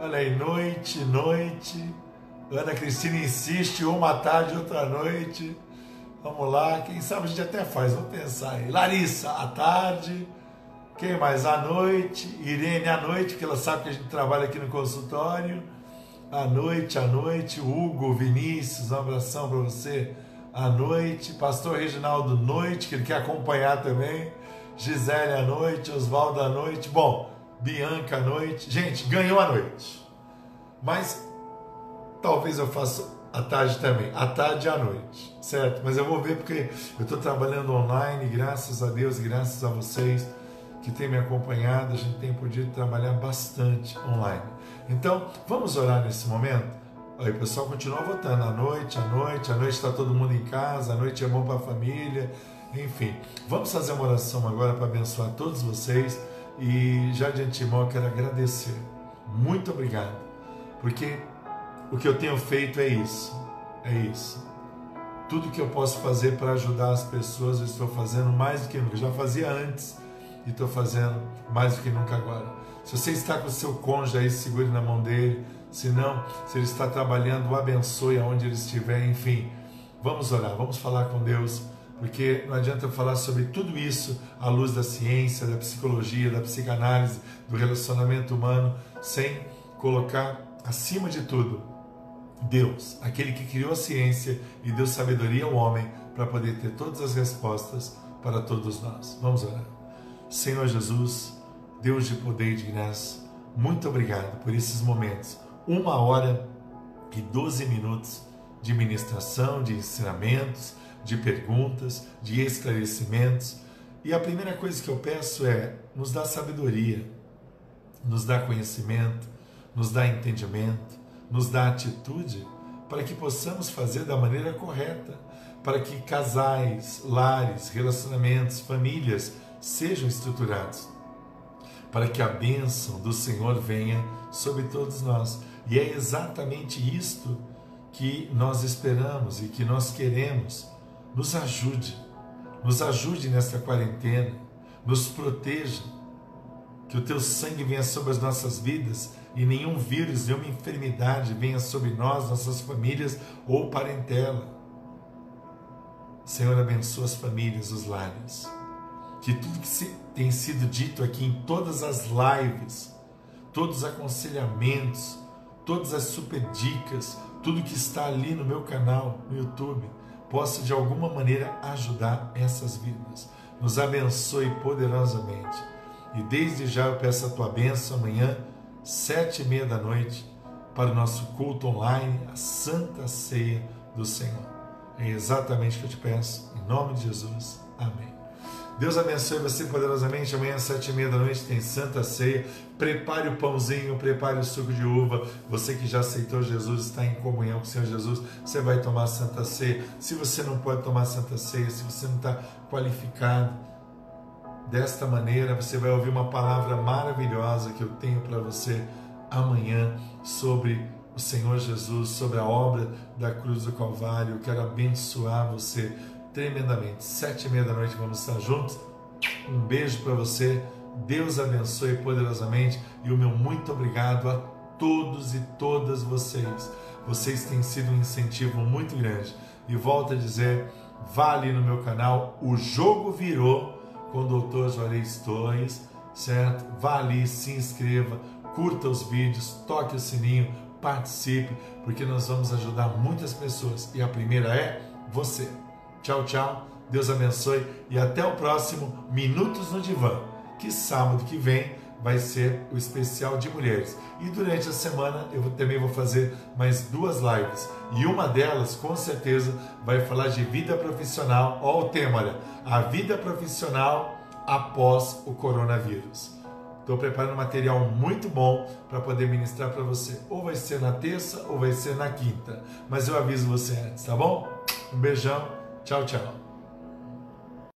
S1: Olha aí, noite, noite. Ana Cristina insiste, uma tarde, outra noite. Vamos lá, quem sabe a gente até faz, vamos pensar aí. Larissa, à tarde. Quem mais? À noite. Irene, à noite, porque ela sabe que a gente trabalha aqui no consultório. À noite, à noite. Hugo, Vinícius, um abração para você. À noite. Pastor Reginaldo, noite, que ele quer acompanhar também. Gisele, à noite. Oswaldo, à noite. Bom, Bianca, à noite. Gente, ganhou a noite. Mas talvez eu faça à tarde também. À tarde e à noite, certo? Mas eu vou ver porque eu estou trabalhando online, graças a Deus, graças a vocês que têm me acompanhado, a gente tem podido trabalhar bastante online. Então, vamos orar nesse momento? Aí o pessoal continua votando à noite, à noite, à noite está todo mundo em casa, à noite é bom para a família, enfim. Vamos fazer uma oração agora para abençoar todos vocês e já de antemão eu quero agradecer. Muito obrigado, porque o que eu tenho feito é isso, é isso. Tudo que eu posso fazer para ajudar as pessoas, eu estou fazendo mais do que nunca. Eu já fazia antes e estou fazendo mais do que nunca agora. Se você está com o seu cônjuge aí, segure na mão dele. Se não, se ele está trabalhando, o abençoe aonde ele estiver. Enfim, vamos orar, vamos falar com Deus, porque não adianta eu falar sobre tudo isso à luz da ciência, da psicologia, da psicanálise, do relacionamento humano, sem colocar acima de tudo Deus, aquele que criou a ciência e deu sabedoria ao homem para poder ter todas as respostas para todos nós. Vamos orar. Senhor Jesus, Deus de poder e de graça, muito obrigado por esses momentos. Uma hora e doze minutos de ministração, de ensinamentos, de perguntas, de esclarecimentos. E a primeira coisa que eu peço é: nos dá sabedoria, nos dá conhecimento, nos dá entendimento, nos dá atitude para que possamos fazer da maneira correta, para que casais, lares, relacionamentos, famílias sejam estruturados para que a bênção do Senhor venha sobre todos nós. E é exatamente isto que nós esperamos e que nós queremos. Nos ajude, nos ajude nesta quarentena, nos proteja, que o teu sangue venha sobre as nossas vidas e nenhum vírus, nenhuma enfermidade venha sobre nós, nossas famílias ou parentela. Senhor, abençoa as famílias, os lares que tudo que tem sido dito aqui em todas as lives, todos os aconselhamentos, todas as super dicas, tudo que está ali no meu canal no YouTube, possa de alguma maneira ajudar essas vidas. Nos abençoe poderosamente. E desde já eu peço a tua bênção amanhã, sete e meia da noite, para o nosso culto online, a Santa Ceia do Senhor. É exatamente o que eu te peço, em nome de Jesus. Amém. Deus abençoe você poderosamente. Amanhã às sete e meia da noite tem Santa Ceia. Prepare o pãozinho, prepare o suco de uva. Você que já aceitou Jesus, está em comunhão com o Senhor Jesus, você vai tomar Santa Ceia. Se você não pode tomar Santa Ceia, se você não está qualificado, desta maneira você vai ouvir uma palavra maravilhosa que eu tenho para você amanhã sobre o Senhor Jesus, sobre a obra da cruz do Calvário. Eu quero abençoar você tremendamente. Sete e meia da noite vamos estar juntos. Um beijo para você. Deus abençoe poderosamente e o meu muito obrigado a todos e todas vocês. Vocês têm sido um incentivo muito grande. E volto a dizer, vale no meu canal O Jogo Virou com o Dr. Juarez Torres, certo? Vá ali, se inscreva, curta os vídeos, toque o sininho, participe, porque nós vamos ajudar muitas pessoas. E a primeira é você. Tchau, tchau. Deus abençoe e até o próximo Minutos no Divã, que sábado que vem vai ser o especial de mulheres. E durante a semana eu também vou fazer mais duas lives. E uma delas, com certeza, vai falar de vida profissional. Olha o tema, olha. A vida profissional após o coronavírus. Estou preparando material muito bom para poder ministrar para você. Ou vai ser na terça ou vai ser na quinta. Mas eu aviso você antes, tá bom? Um beijão Tchau, tchau.